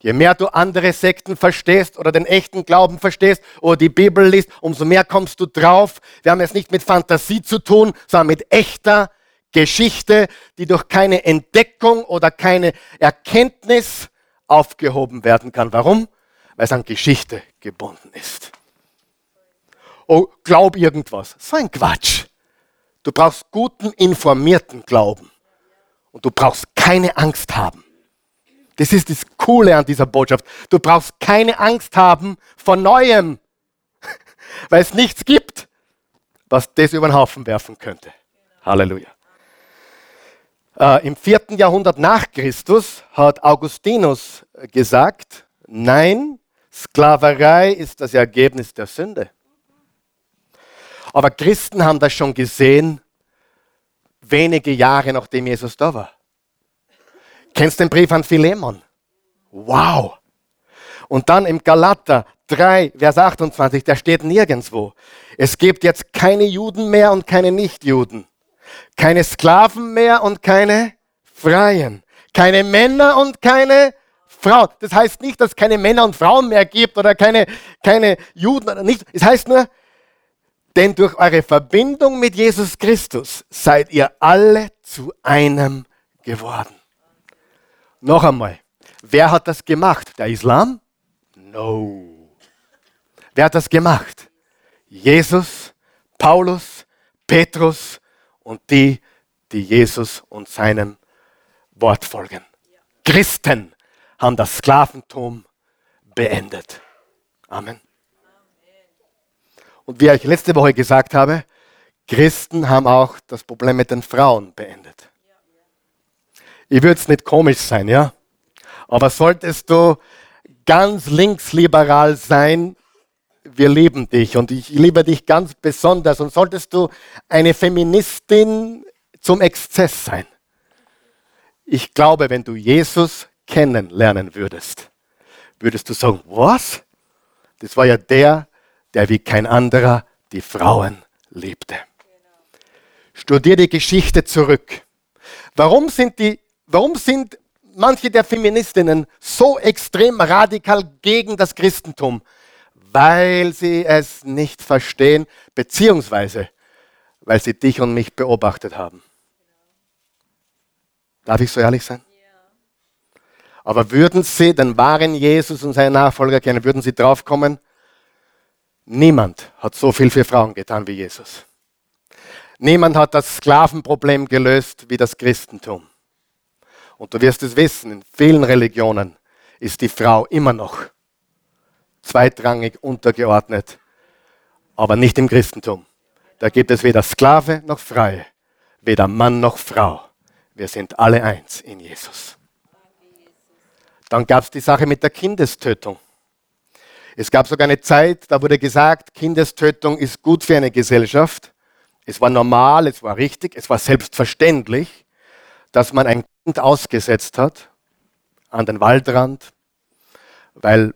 Je mehr du andere Sekten verstehst oder den echten Glauben verstehst oder die Bibel liest, umso mehr kommst du drauf. Wir haben es nicht mit Fantasie zu tun, sondern mit echter Geschichte, die durch keine Entdeckung oder keine Erkenntnis aufgehoben werden kann. Warum? Weil es an Geschichte gebunden ist. Oh, glaub irgendwas. So ein Quatsch. Du brauchst guten, informierten Glauben. Und du brauchst keine Angst haben. Das ist das Coole an dieser Botschaft. Du brauchst keine Angst haben vor Neuem, weil es nichts gibt, was das über den Haufen werfen könnte. Halleluja. Äh, Im vierten Jahrhundert nach Christus hat Augustinus gesagt, nein, Sklaverei ist das Ergebnis der Sünde. Aber Christen haben das schon gesehen, wenige Jahre nachdem Jesus da war. Kennst den Brief an Philemon? Wow! Und dann im Galater 3, Vers 28, der steht nirgendwo. Es gibt jetzt keine Juden mehr und keine Nichtjuden. Keine Sklaven mehr und keine Freien. Keine Männer und keine Frauen. Das heißt nicht, dass es keine Männer und Frauen mehr gibt oder keine, keine Juden oder nicht. Es heißt nur, denn durch eure Verbindung mit Jesus Christus seid ihr alle zu einem geworden. Noch einmal, wer hat das gemacht? Der Islam? No. Wer hat das gemacht? Jesus, Paulus, Petrus und die, die Jesus und seinem Wort folgen. Christen haben das Sklaventum beendet. Amen. Und wie ich letzte Woche gesagt habe, Christen haben auch das Problem mit den Frauen beendet. Ich würde es nicht komisch sein, ja? Aber solltest du ganz linksliberal sein, wir lieben dich und ich liebe dich ganz besonders. Und solltest du eine Feministin zum Exzess sein, ich glaube, wenn du Jesus kennenlernen würdest, würdest du sagen, was? Das war ja der, der wie kein anderer die Frauen liebte. Studier die Geschichte zurück. Warum sind, die, warum sind manche der Feministinnen so extrem radikal gegen das Christentum? Weil sie es nicht verstehen, beziehungsweise weil sie dich und mich beobachtet haben. Darf ich so ehrlich sein? Aber würden sie den wahren Jesus und seine Nachfolger kennen, würden sie draufkommen, niemand hat so viel für Frauen getan wie Jesus. Niemand hat das Sklavenproblem gelöst wie das Christentum. Und du wirst es wissen, in vielen Religionen ist die Frau immer noch zweitrangig untergeordnet, aber nicht im Christentum. Da gibt es weder Sklave noch Freie, weder Mann noch Frau. Wir sind alle eins in Jesus. Dann gab es die Sache mit der Kindestötung. Es gab sogar eine Zeit, da wurde gesagt, Kindestötung ist gut für eine Gesellschaft. Es war normal, es war richtig, es war selbstverständlich, dass man ein Kind ausgesetzt hat an den Waldrand, weil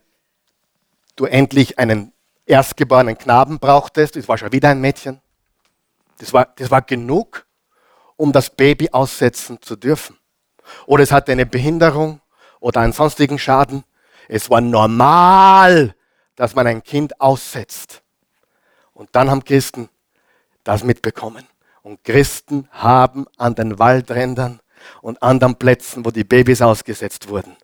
du endlich einen erstgeborenen Knaben brauchtest. Es war schon wieder ein Mädchen. Das war, das war genug, um das Baby aussetzen zu dürfen. Oder es hatte eine Behinderung oder einen sonstigen Schaden. Es war normal, dass man ein Kind aussetzt. Und dann haben Christen das mitbekommen. Und Christen haben an den Waldrändern und anderen Plätzen, wo die Babys ausgesetzt wurden,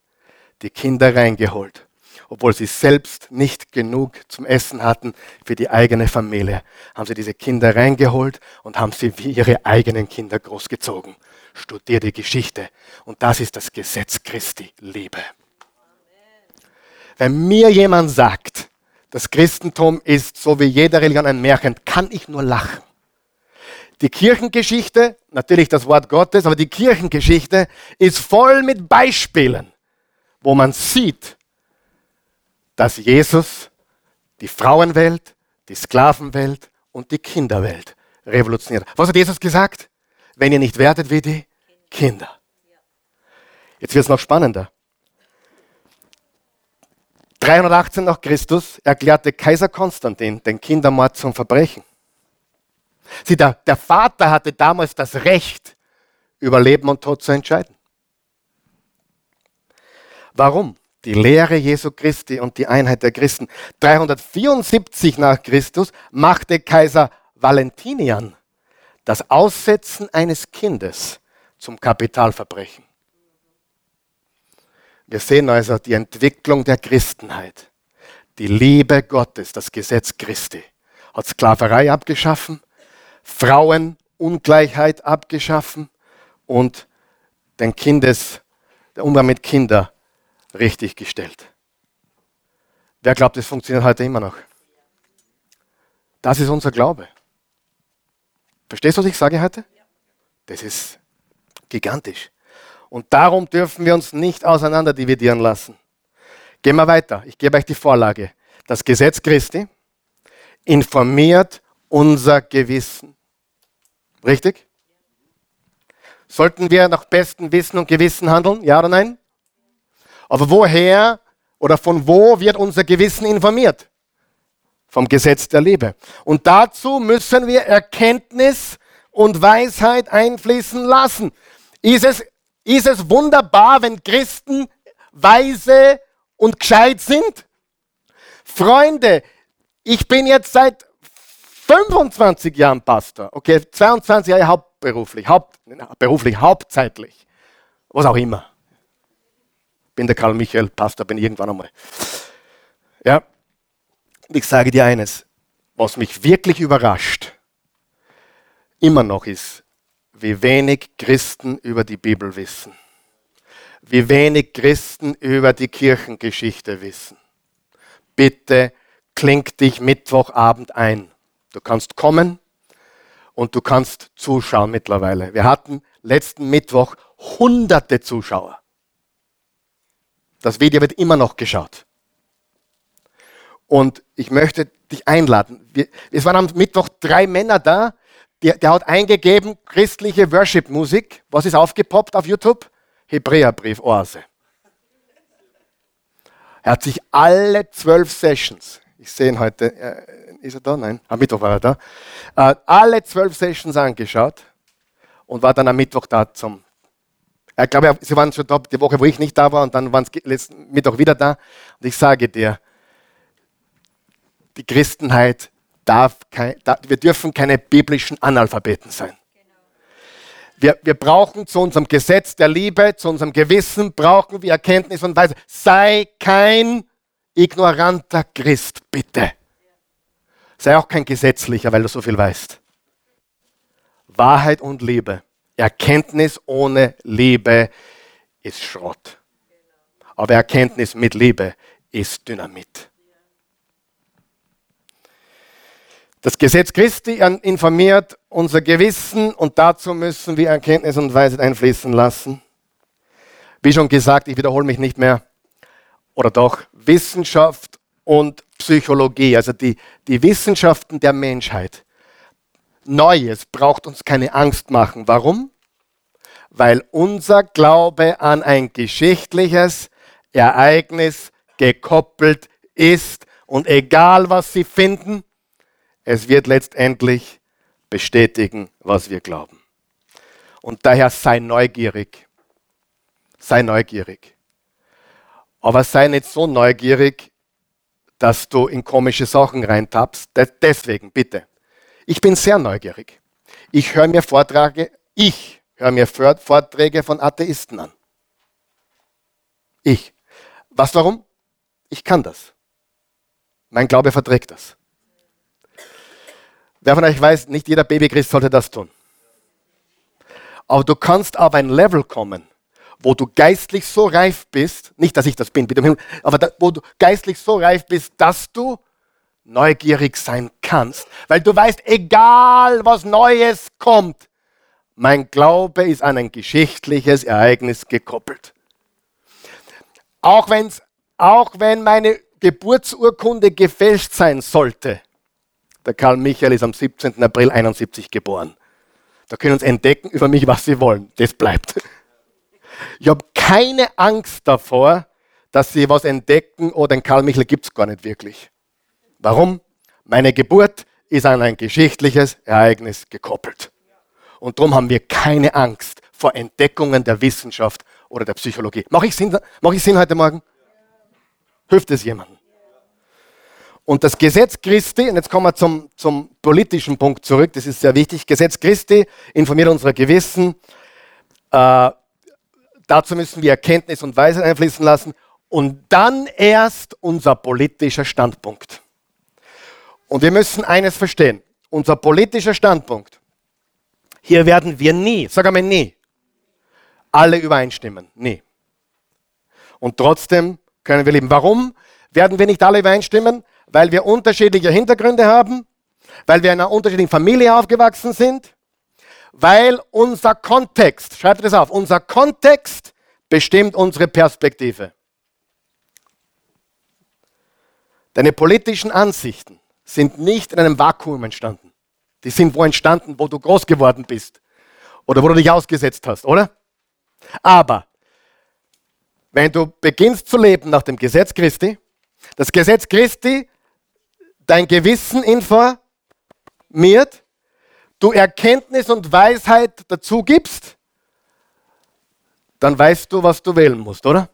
die Kinder reingeholt obwohl sie selbst nicht genug zum Essen hatten für die eigene Familie, haben sie diese Kinder reingeholt und haben sie wie ihre eigenen Kinder großgezogen. Studier die Geschichte. Und das ist das Gesetz Christi, Liebe. Wenn mir jemand sagt, das Christentum ist so wie jede Religion ein Märchen, kann ich nur lachen. Die Kirchengeschichte, natürlich das Wort Gottes, aber die Kirchengeschichte ist voll mit Beispielen, wo man sieht, dass Jesus die Frauenwelt, die Sklavenwelt und die Kinderwelt revolutioniert. Was hat Jesus gesagt? Wenn ihr nicht werdet wie die Kinder. Jetzt wird es noch spannender. 318 nach Christus erklärte Kaiser Konstantin den Kindermord zum Verbrechen. Sieh, der, der Vater hatte damals das Recht, über Leben und Tod zu entscheiden. Warum? Die Lehre Jesu Christi und die Einheit der Christen. 374 nach Christus machte Kaiser Valentinian das Aussetzen eines Kindes zum Kapitalverbrechen. Wir sehen also die Entwicklung der Christenheit. Die Liebe Gottes, das Gesetz Christi, hat Sklaverei abgeschaffen, Frauenungleichheit abgeschaffen und den Kindes, der Umgang mit Kindern richtig gestellt. Wer glaubt, es funktioniert heute immer noch? Das ist unser Glaube. Verstehst du, was ich sage heute? Das ist gigantisch. Und darum dürfen wir uns nicht auseinander dividieren lassen. Gehen wir weiter. Ich gebe euch die Vorlage. Das Gesetz Christi informiert unser Gewissen. Richtig? Sollten wir nach bestem Wissen und Gewissen handeln? Ja oder nein? Aber woher oder von wo wird unser Gewissen informiert? Vom Gesetz der Liebe. Und dazu müssen wir Erkenntnis und Weisheit einfließen lassen. Ist es, ist es wunderbar, wenn Christen weise und gescheit sind? Freunde, ich bin jetzt seit 25 Jahren Pastor. Okay, 22 Jahre hauptberuflich, haupt, beruflich, hauptzeitlich. Was auch immer bin der Karl Michael Pastor, bin irgendwann einmal. Ja, ich sage dir eines, was mich wirklich überrascht, immer noch ist, wie wenig Christen über die Bibel wissen. Wie wenig Christen über die Kirchengeschichte wissen. Bitte kling dich Mittwochabend ein. Du kannst kommen und du kannst zuschauen mittlerweile. Wir hatten letzten Mittwoch hunderte Zuschauer. Das Video wird immer noch geschaut. Und ich möchte dich einladen. Wir, es waren am Mittwoch drei Männer da. Der, der hat eingegeben, christliche Worship-Musik. Was ist aufgepoppt auf YouTube? Hebräerbrief, Oase. Er hat sich alle zwölf Sessions, ich sehe ihn heute, äh, ist er da? Nein, am Mittwoch war er da, äh, alle zwölf Sessions angeschaut und war dann am Mittwoch da zum. Ich glaube, sie waren schon da die Woche, wo ich nicht da war, und dann waren sie letzten Mittwoch wieder da. Und ich sage dir, die Christenheit darf kein, wir dürfen keine biblischen Analphabeten sein. Wir, wir brauchen zu unserem Gesetz der Liebe, zu unserem Gewissen, brauchen wir Erkenntnis und Weisheit. Sei kein ignoranter Christ, bitte. Sei auch kein gesetzlicher, weil du so viel weißt. Wahrheit und Liebe. Erkenntnis ohne Liebe ist Schrott. Aber Erkenntnis mit Liebe ist Dynamit. Das Gesetz Christi informiert unser Gewissen und dazu müssen wir Erkenntnis und Weisheit einfließen lassen. Wie schon gesagt, ich wiederhole mich nicht mehr, oder doch, Wissenschaft und Psychologie, also die, die Wissenschaften der Menschheit. Neues braucht uns keine Angst machen. Warum? Weil unser Glaube an ein geschichtliches Ereignis gekoppelt ist und egal was Sie finden, es wird letztendlich bestätigen, was wir glauben. Und daher sei neugierig. Sei neugierig. Aber sei nicht so neugierig, dass du in komische Sachen reintappst. Deswegen, bitte. Ich bin sehr neugierig. Ich höre mir Vorträge, ich höre mir Vorträge von Atheisten an. Ich. Was warum? Ich kann das. Mein Glaube verträgt das. Wer von euch weiß, nicht jeder Babychrist sollte das tun. Aber du kannst auf ein Level kommen, wo du geistlich so reif bist, nicht, dass ich das bin, bitte, aber da, wo du geistlich so reif bist, dass du neugierig sein kannst, weil du weißt, egal was Neues kommt, mein Glaube ist an ein geschichtliches Ereignis gekoppelt. Auch, wenn's, auch wenn meine Geburtsurkunde gefälscht sein sollte, der Karl Michael ist am 17. April 71 geboren. Da können uns entdecken über mich, was sie wollen. Das bleibt. Ich habe keine Angst davor, dass sie was entdecken, oder oh, den Karl Michael gibt es gar nicht wirklich. Warum? Meine Geburt ist an ein geschichtliches Ereignis gekoppelt. Und darum haben wir keine Angst vor Entdeckungen der Wissenschaft oder der Psychologie. Mache ich mach ich Sinn heute Morgen? Hilft es jemandem? Und das Gesetz Christi, und jetzt kommen wir zum, zum politischen Punkt zurück, das ist sehr wichtig. Gesetz Christi informiert unser Gewissen. Äh, dazu müssen wir Erkenntnis und Weisheit einfließen lassen. Und dann erst unser politischer Standpunkt. Und wir müssen eines verstehen. Unser politischer Standpunkt. Hier werden wir nie, sag einmal nie, alle übereinstimmen. Nie. Und trotzdem können wir leben. Warum werden wir nicht alle übereinstimmen? weil wir unterschiedliche Hintergründe haben, weil wir in einer unterschiedlichen Familie aufgewachsen sind, weil unser Kontext, schreibt das auf, unser Kontext bestimmt unsere Perspektive. Deine politischen Ansichten sind nicht in einem Vakuum entstanden. Die sind wo entstanden, wo du groß geworden bist oder wo du dich ausgesetzt hast, oder? Aber wenn du beginnst zu leben nach dem Gesetz Christi, das Gesetz Christi dein Gewissen informiert, du Erkenntnis und Weisheit dazu gibst, dann weißt du, was du wählen musst, oder?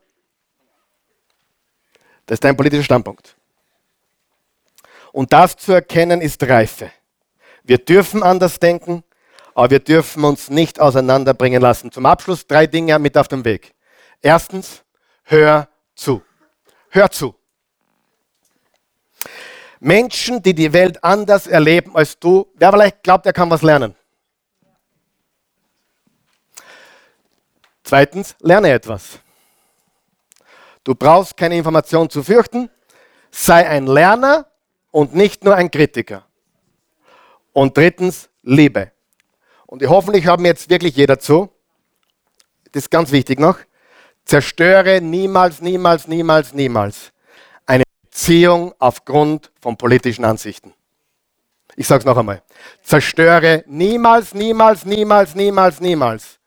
Das ist dein politischer Standpunkt. Und das zu erkennen ist Reife. Wir dürfen anders denken, aber wir dürfen uns nicht auseinanderbringen lassen. Zum Abschluss drei Dinge mit auf dem Weg. Erstens, hör zu. Hör zu. Menschen, die die Welt anders erleben als du. Wer vielleicht glaubt, er kann was lernen? Zweitens, lerne etwas. Du brauchst keine Information zu fürchten. Sei ein Lerner und nicht nur ein Kritiker. Und drittens, Liebe. Und hoffentlich haben jetzt wirklich jeder zu. Das ist ganz wichtig noch. Zerstöre niemals, niemals, niemals, niemals eine Beziehung aufgrund von politischen Ansichten. Ich sage es noch einmal. Zerstöre niemals, niemals, niemals, niemals, niemals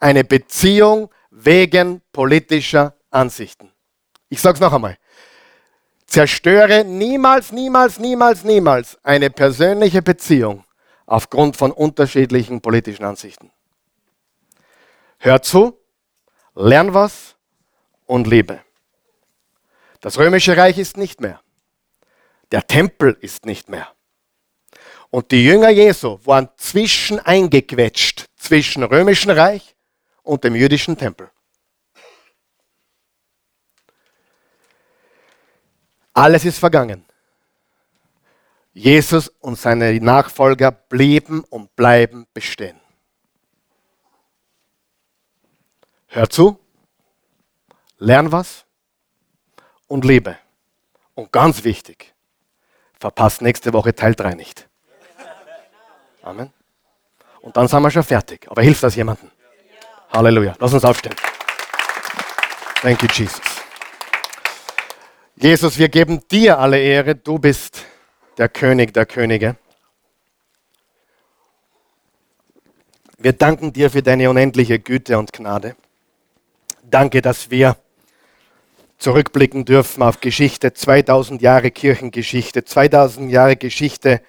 eine Beziehung wegen politischer Ansichten. Ich sage es noch einmal. Zerstöre niemals, niemals, niemals, niemals eine persönliche Beziehung aufgrund von unterschiedlichen politischen Ansichten. Hör zu, lern was und liebe. Das römische Reich ist nicht mehr. Der Tempel ist nicht mehr. Und die Jünger Jesu waren zwischen eingequetscht zwischen römischen Reich und dem jüdischen Tempel. Alles ist vergangen. Jesus und seine Nachfolger blieben und bleiben bestehen. Hör zu, lern was und liebe. Und ganz wichtig, verpasst nächste Woche Teil 3 nicht. Amen. Und dann sind wir schon fertig. Aber hilft das jemandem? Halleluja. Lass uns aufstehen. Thank you, Jesus. Jesus, wir geben dir alle Ehre. Du bist der König der Könige. Wir danken dir für deine unendliche Güte und Gnade. Danke, dass wir zurückblicken dürfen auf Geschichte, 2000 Jahre Kirchengeschichte, 2000 Jahre Geschichte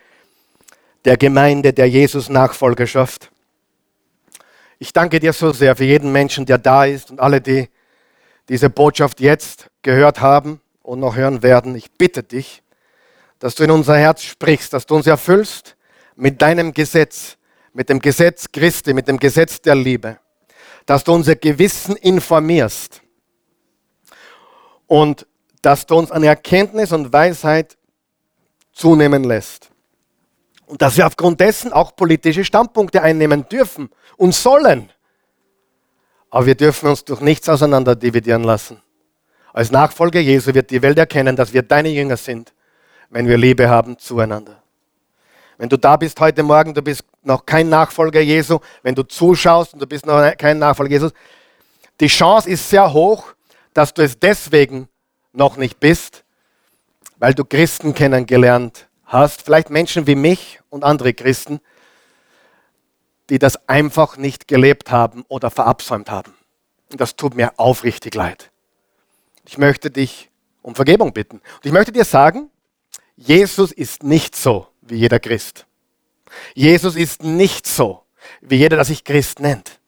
der Gemeinde, der Jesus-Nachfolgerschaft. Ich danke dir so sehr für jeden Menschen, der da ist und alle, die diese Botschaft jetzt gehört haben und noch hören werden. Ich bitte dich, dass du in unser Herz sprichst, dass du uns erfüllst mit deinem Gesetz, mit dem Gesetz Christi, mit dem Gesetz der Liebe dass du unser Gewissen informierst und dass du uns an Erkenntnis und Weisheit zunehmen lässt. Und dass wir aufgrund dessen auch politische Standpunkte einnehmen dürfen und sollen. Aber wir dürfen uns durch nichts auseinander dividieren lassen. Als Nachfolger Jesu wird die Welt erkennen, dass wir deine Jünger sind, wenn wir Liebe haben zueinander. Wenn du da bist heute Morgen, du bist noch kein Nachfolger Jesu, wenn du zuschaust und du bist noch kein Nachfolger Jesus, die Chance ist sehr hoch, dass du es deswegen noch nicht bist, weil du Christen kennengelernt hast, vielleicht Menschen wie mich und andere Christen, die das einfach nicht gelebt haben oder verabsäumt haben. Und das tut mir aufrichtig leid. Ich möchte dich um Vergebung bitten. Und ich möchte dir sagen, Jesus ist nicht so, wie jeder Christ. Jesus ist nicht so, wie jeder, der sich Christ nennt.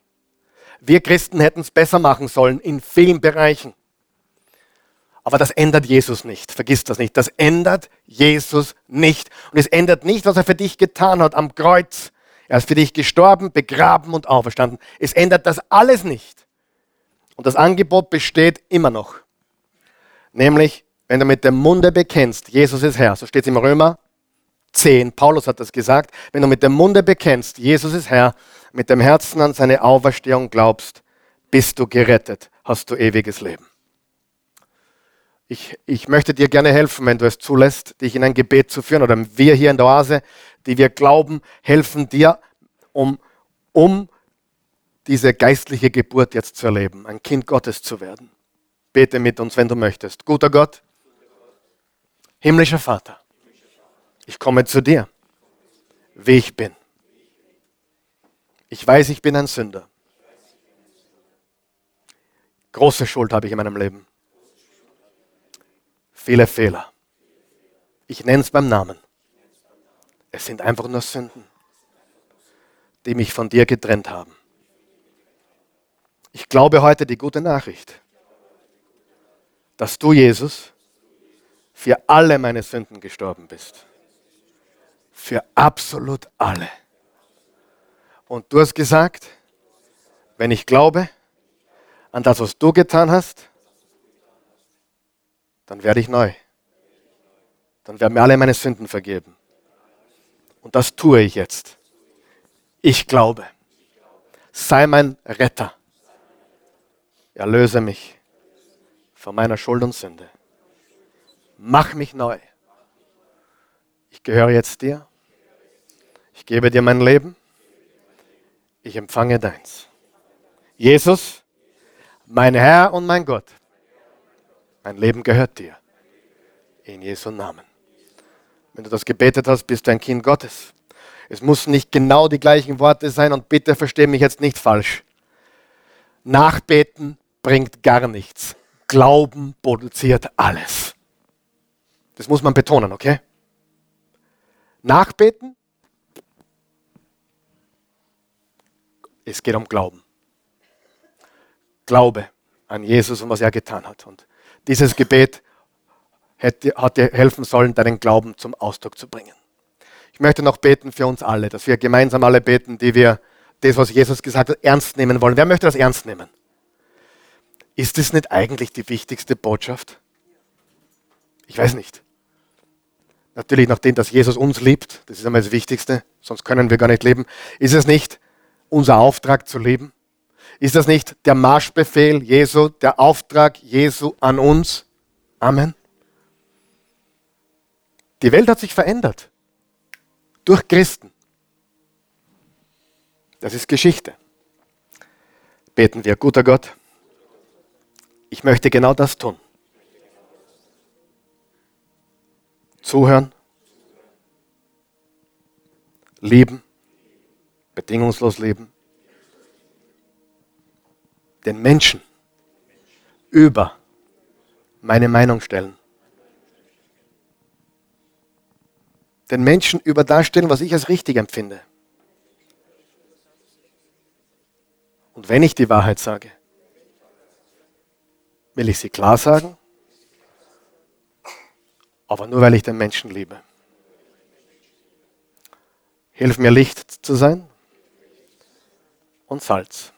Wir Christen hätten es besser machen sollen in vielen Bereichen. Aber das ändert Jesus nicht. Vergiss das nicht. Das ändert Jesus nicht. Und es ändert nicht, was er für dich getan hat am Kreuz. Er ist für dich gestorben, begraben und auferstanden. Es ändert das alles nicht. Und das Angebot besteht immer noch. Nämlich, wenn du mit dem Munde bekennst, Jesus ist Herr, so steht es im Römer 10. Paulus hat das gesagt. Wenn du mit dem Munde bekennst, Jesus ist Herr, mit dem Herzen an seine Auferstehung glaubst, bist du gerettet, hast du ewiges Leben. Ich, ich möchte dir gerne helfen, wenn du es zulässt, dich in ein Gebet zu führen. Oder wir hier in der Oase, die wir glauben, helfen dir, um, um diese geistliche Geburt jetzt zu erleben, ein Kind Gottes zu werden. Bete mit uns, wenn du möchtest. Guter Gott, himmlischer Vater, ich komme zu dir, wie ich bin. Ich weiß, ich bin ein Sünder. Große Schuld habe ich in meinem Leben. Viele Fehler. Ich nenne es beim Namen. Es sind einfach nur Sünden, die mich von dir getrennt haben. Ich glaube heute die gute Nachricht, dass du, Jesus, für alle meine Sünden gestorben bist für absolut alle. Und du hast gesagt, wenn ich glaube an das, was du getan hast, dann werde ich neu. Dann werden mir alle meine Sünden vergeben. Und das tue ich jetzt. Ich glaube. Sei mein Retter. Erlöse mich von meiner Schuld und Sünde. Mach mich neu. Ich gehöre jetzt dir. Ich gebe dir mein Leben. Ich empfange deins. Jesus, mein Herr und mein Gott, mein Leben gehört dir. In Jesu Namen. Wenn du das gebetet hast, bist du ein Kind Gottes. Es muss nicht genau die gleichen Worte sein und bitte verstehe mich jetzt nicht falsch. Nachbeten bringt gar nichts. Glauben produziert alles. Das muss man betonen, okay? Nachbeten, es geht um Glauben. Glaube an Jesus und was er getan hat. Und dieses Gebet hätte, hat dir helfen sollen, deinen Glauben zum Ausdruck zu bringen. Ich möchte noch beten für uns alle, dass wir gemeinsam alle beten, die wir das, was Jesus gesagt hat, ernst nehmen wollen. Wer möchte das ernst nehmen? Ist das nicht eigentlich die wichtigste Botschaft? Ich weiß nicht. Natürlich nachdem, dass Jesus uns liebt, das ist einmal das Wichtigste, sonst können wir gar nicht leben. Ist es nicht unser Auftrag zu leben? Ist das nicht der Marschbefehl Jesu, der Auftrag Jesu an uns? Amen. Die Welt hat sich verändert. Durch Christen. Das ist Geschichte. Beten wir, guter Gott, ich möchte genau das tun. Zuhören, lieben, bedingungslos lieben, den Menschen über meine Meinung stellen. Den Menschen über das stellen, was ich als richtig empfinde. Und wenn ich die Wahrheit sage, will ich sie klar sagen, aber nur weil ich den Menschen liebe. Hilf mir Licht zu sein und Salz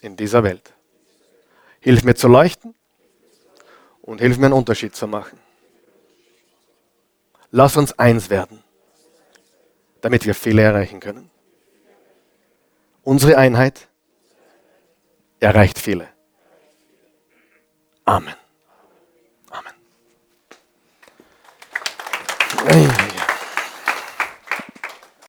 in dieser Welt. Hilf mir zu leuchten und hilf mir einen Unterschied zu machen. Lass uns eins werden, damit wir viele erreichen können. Unsere Einheit erreicht viele. Amen. Amen.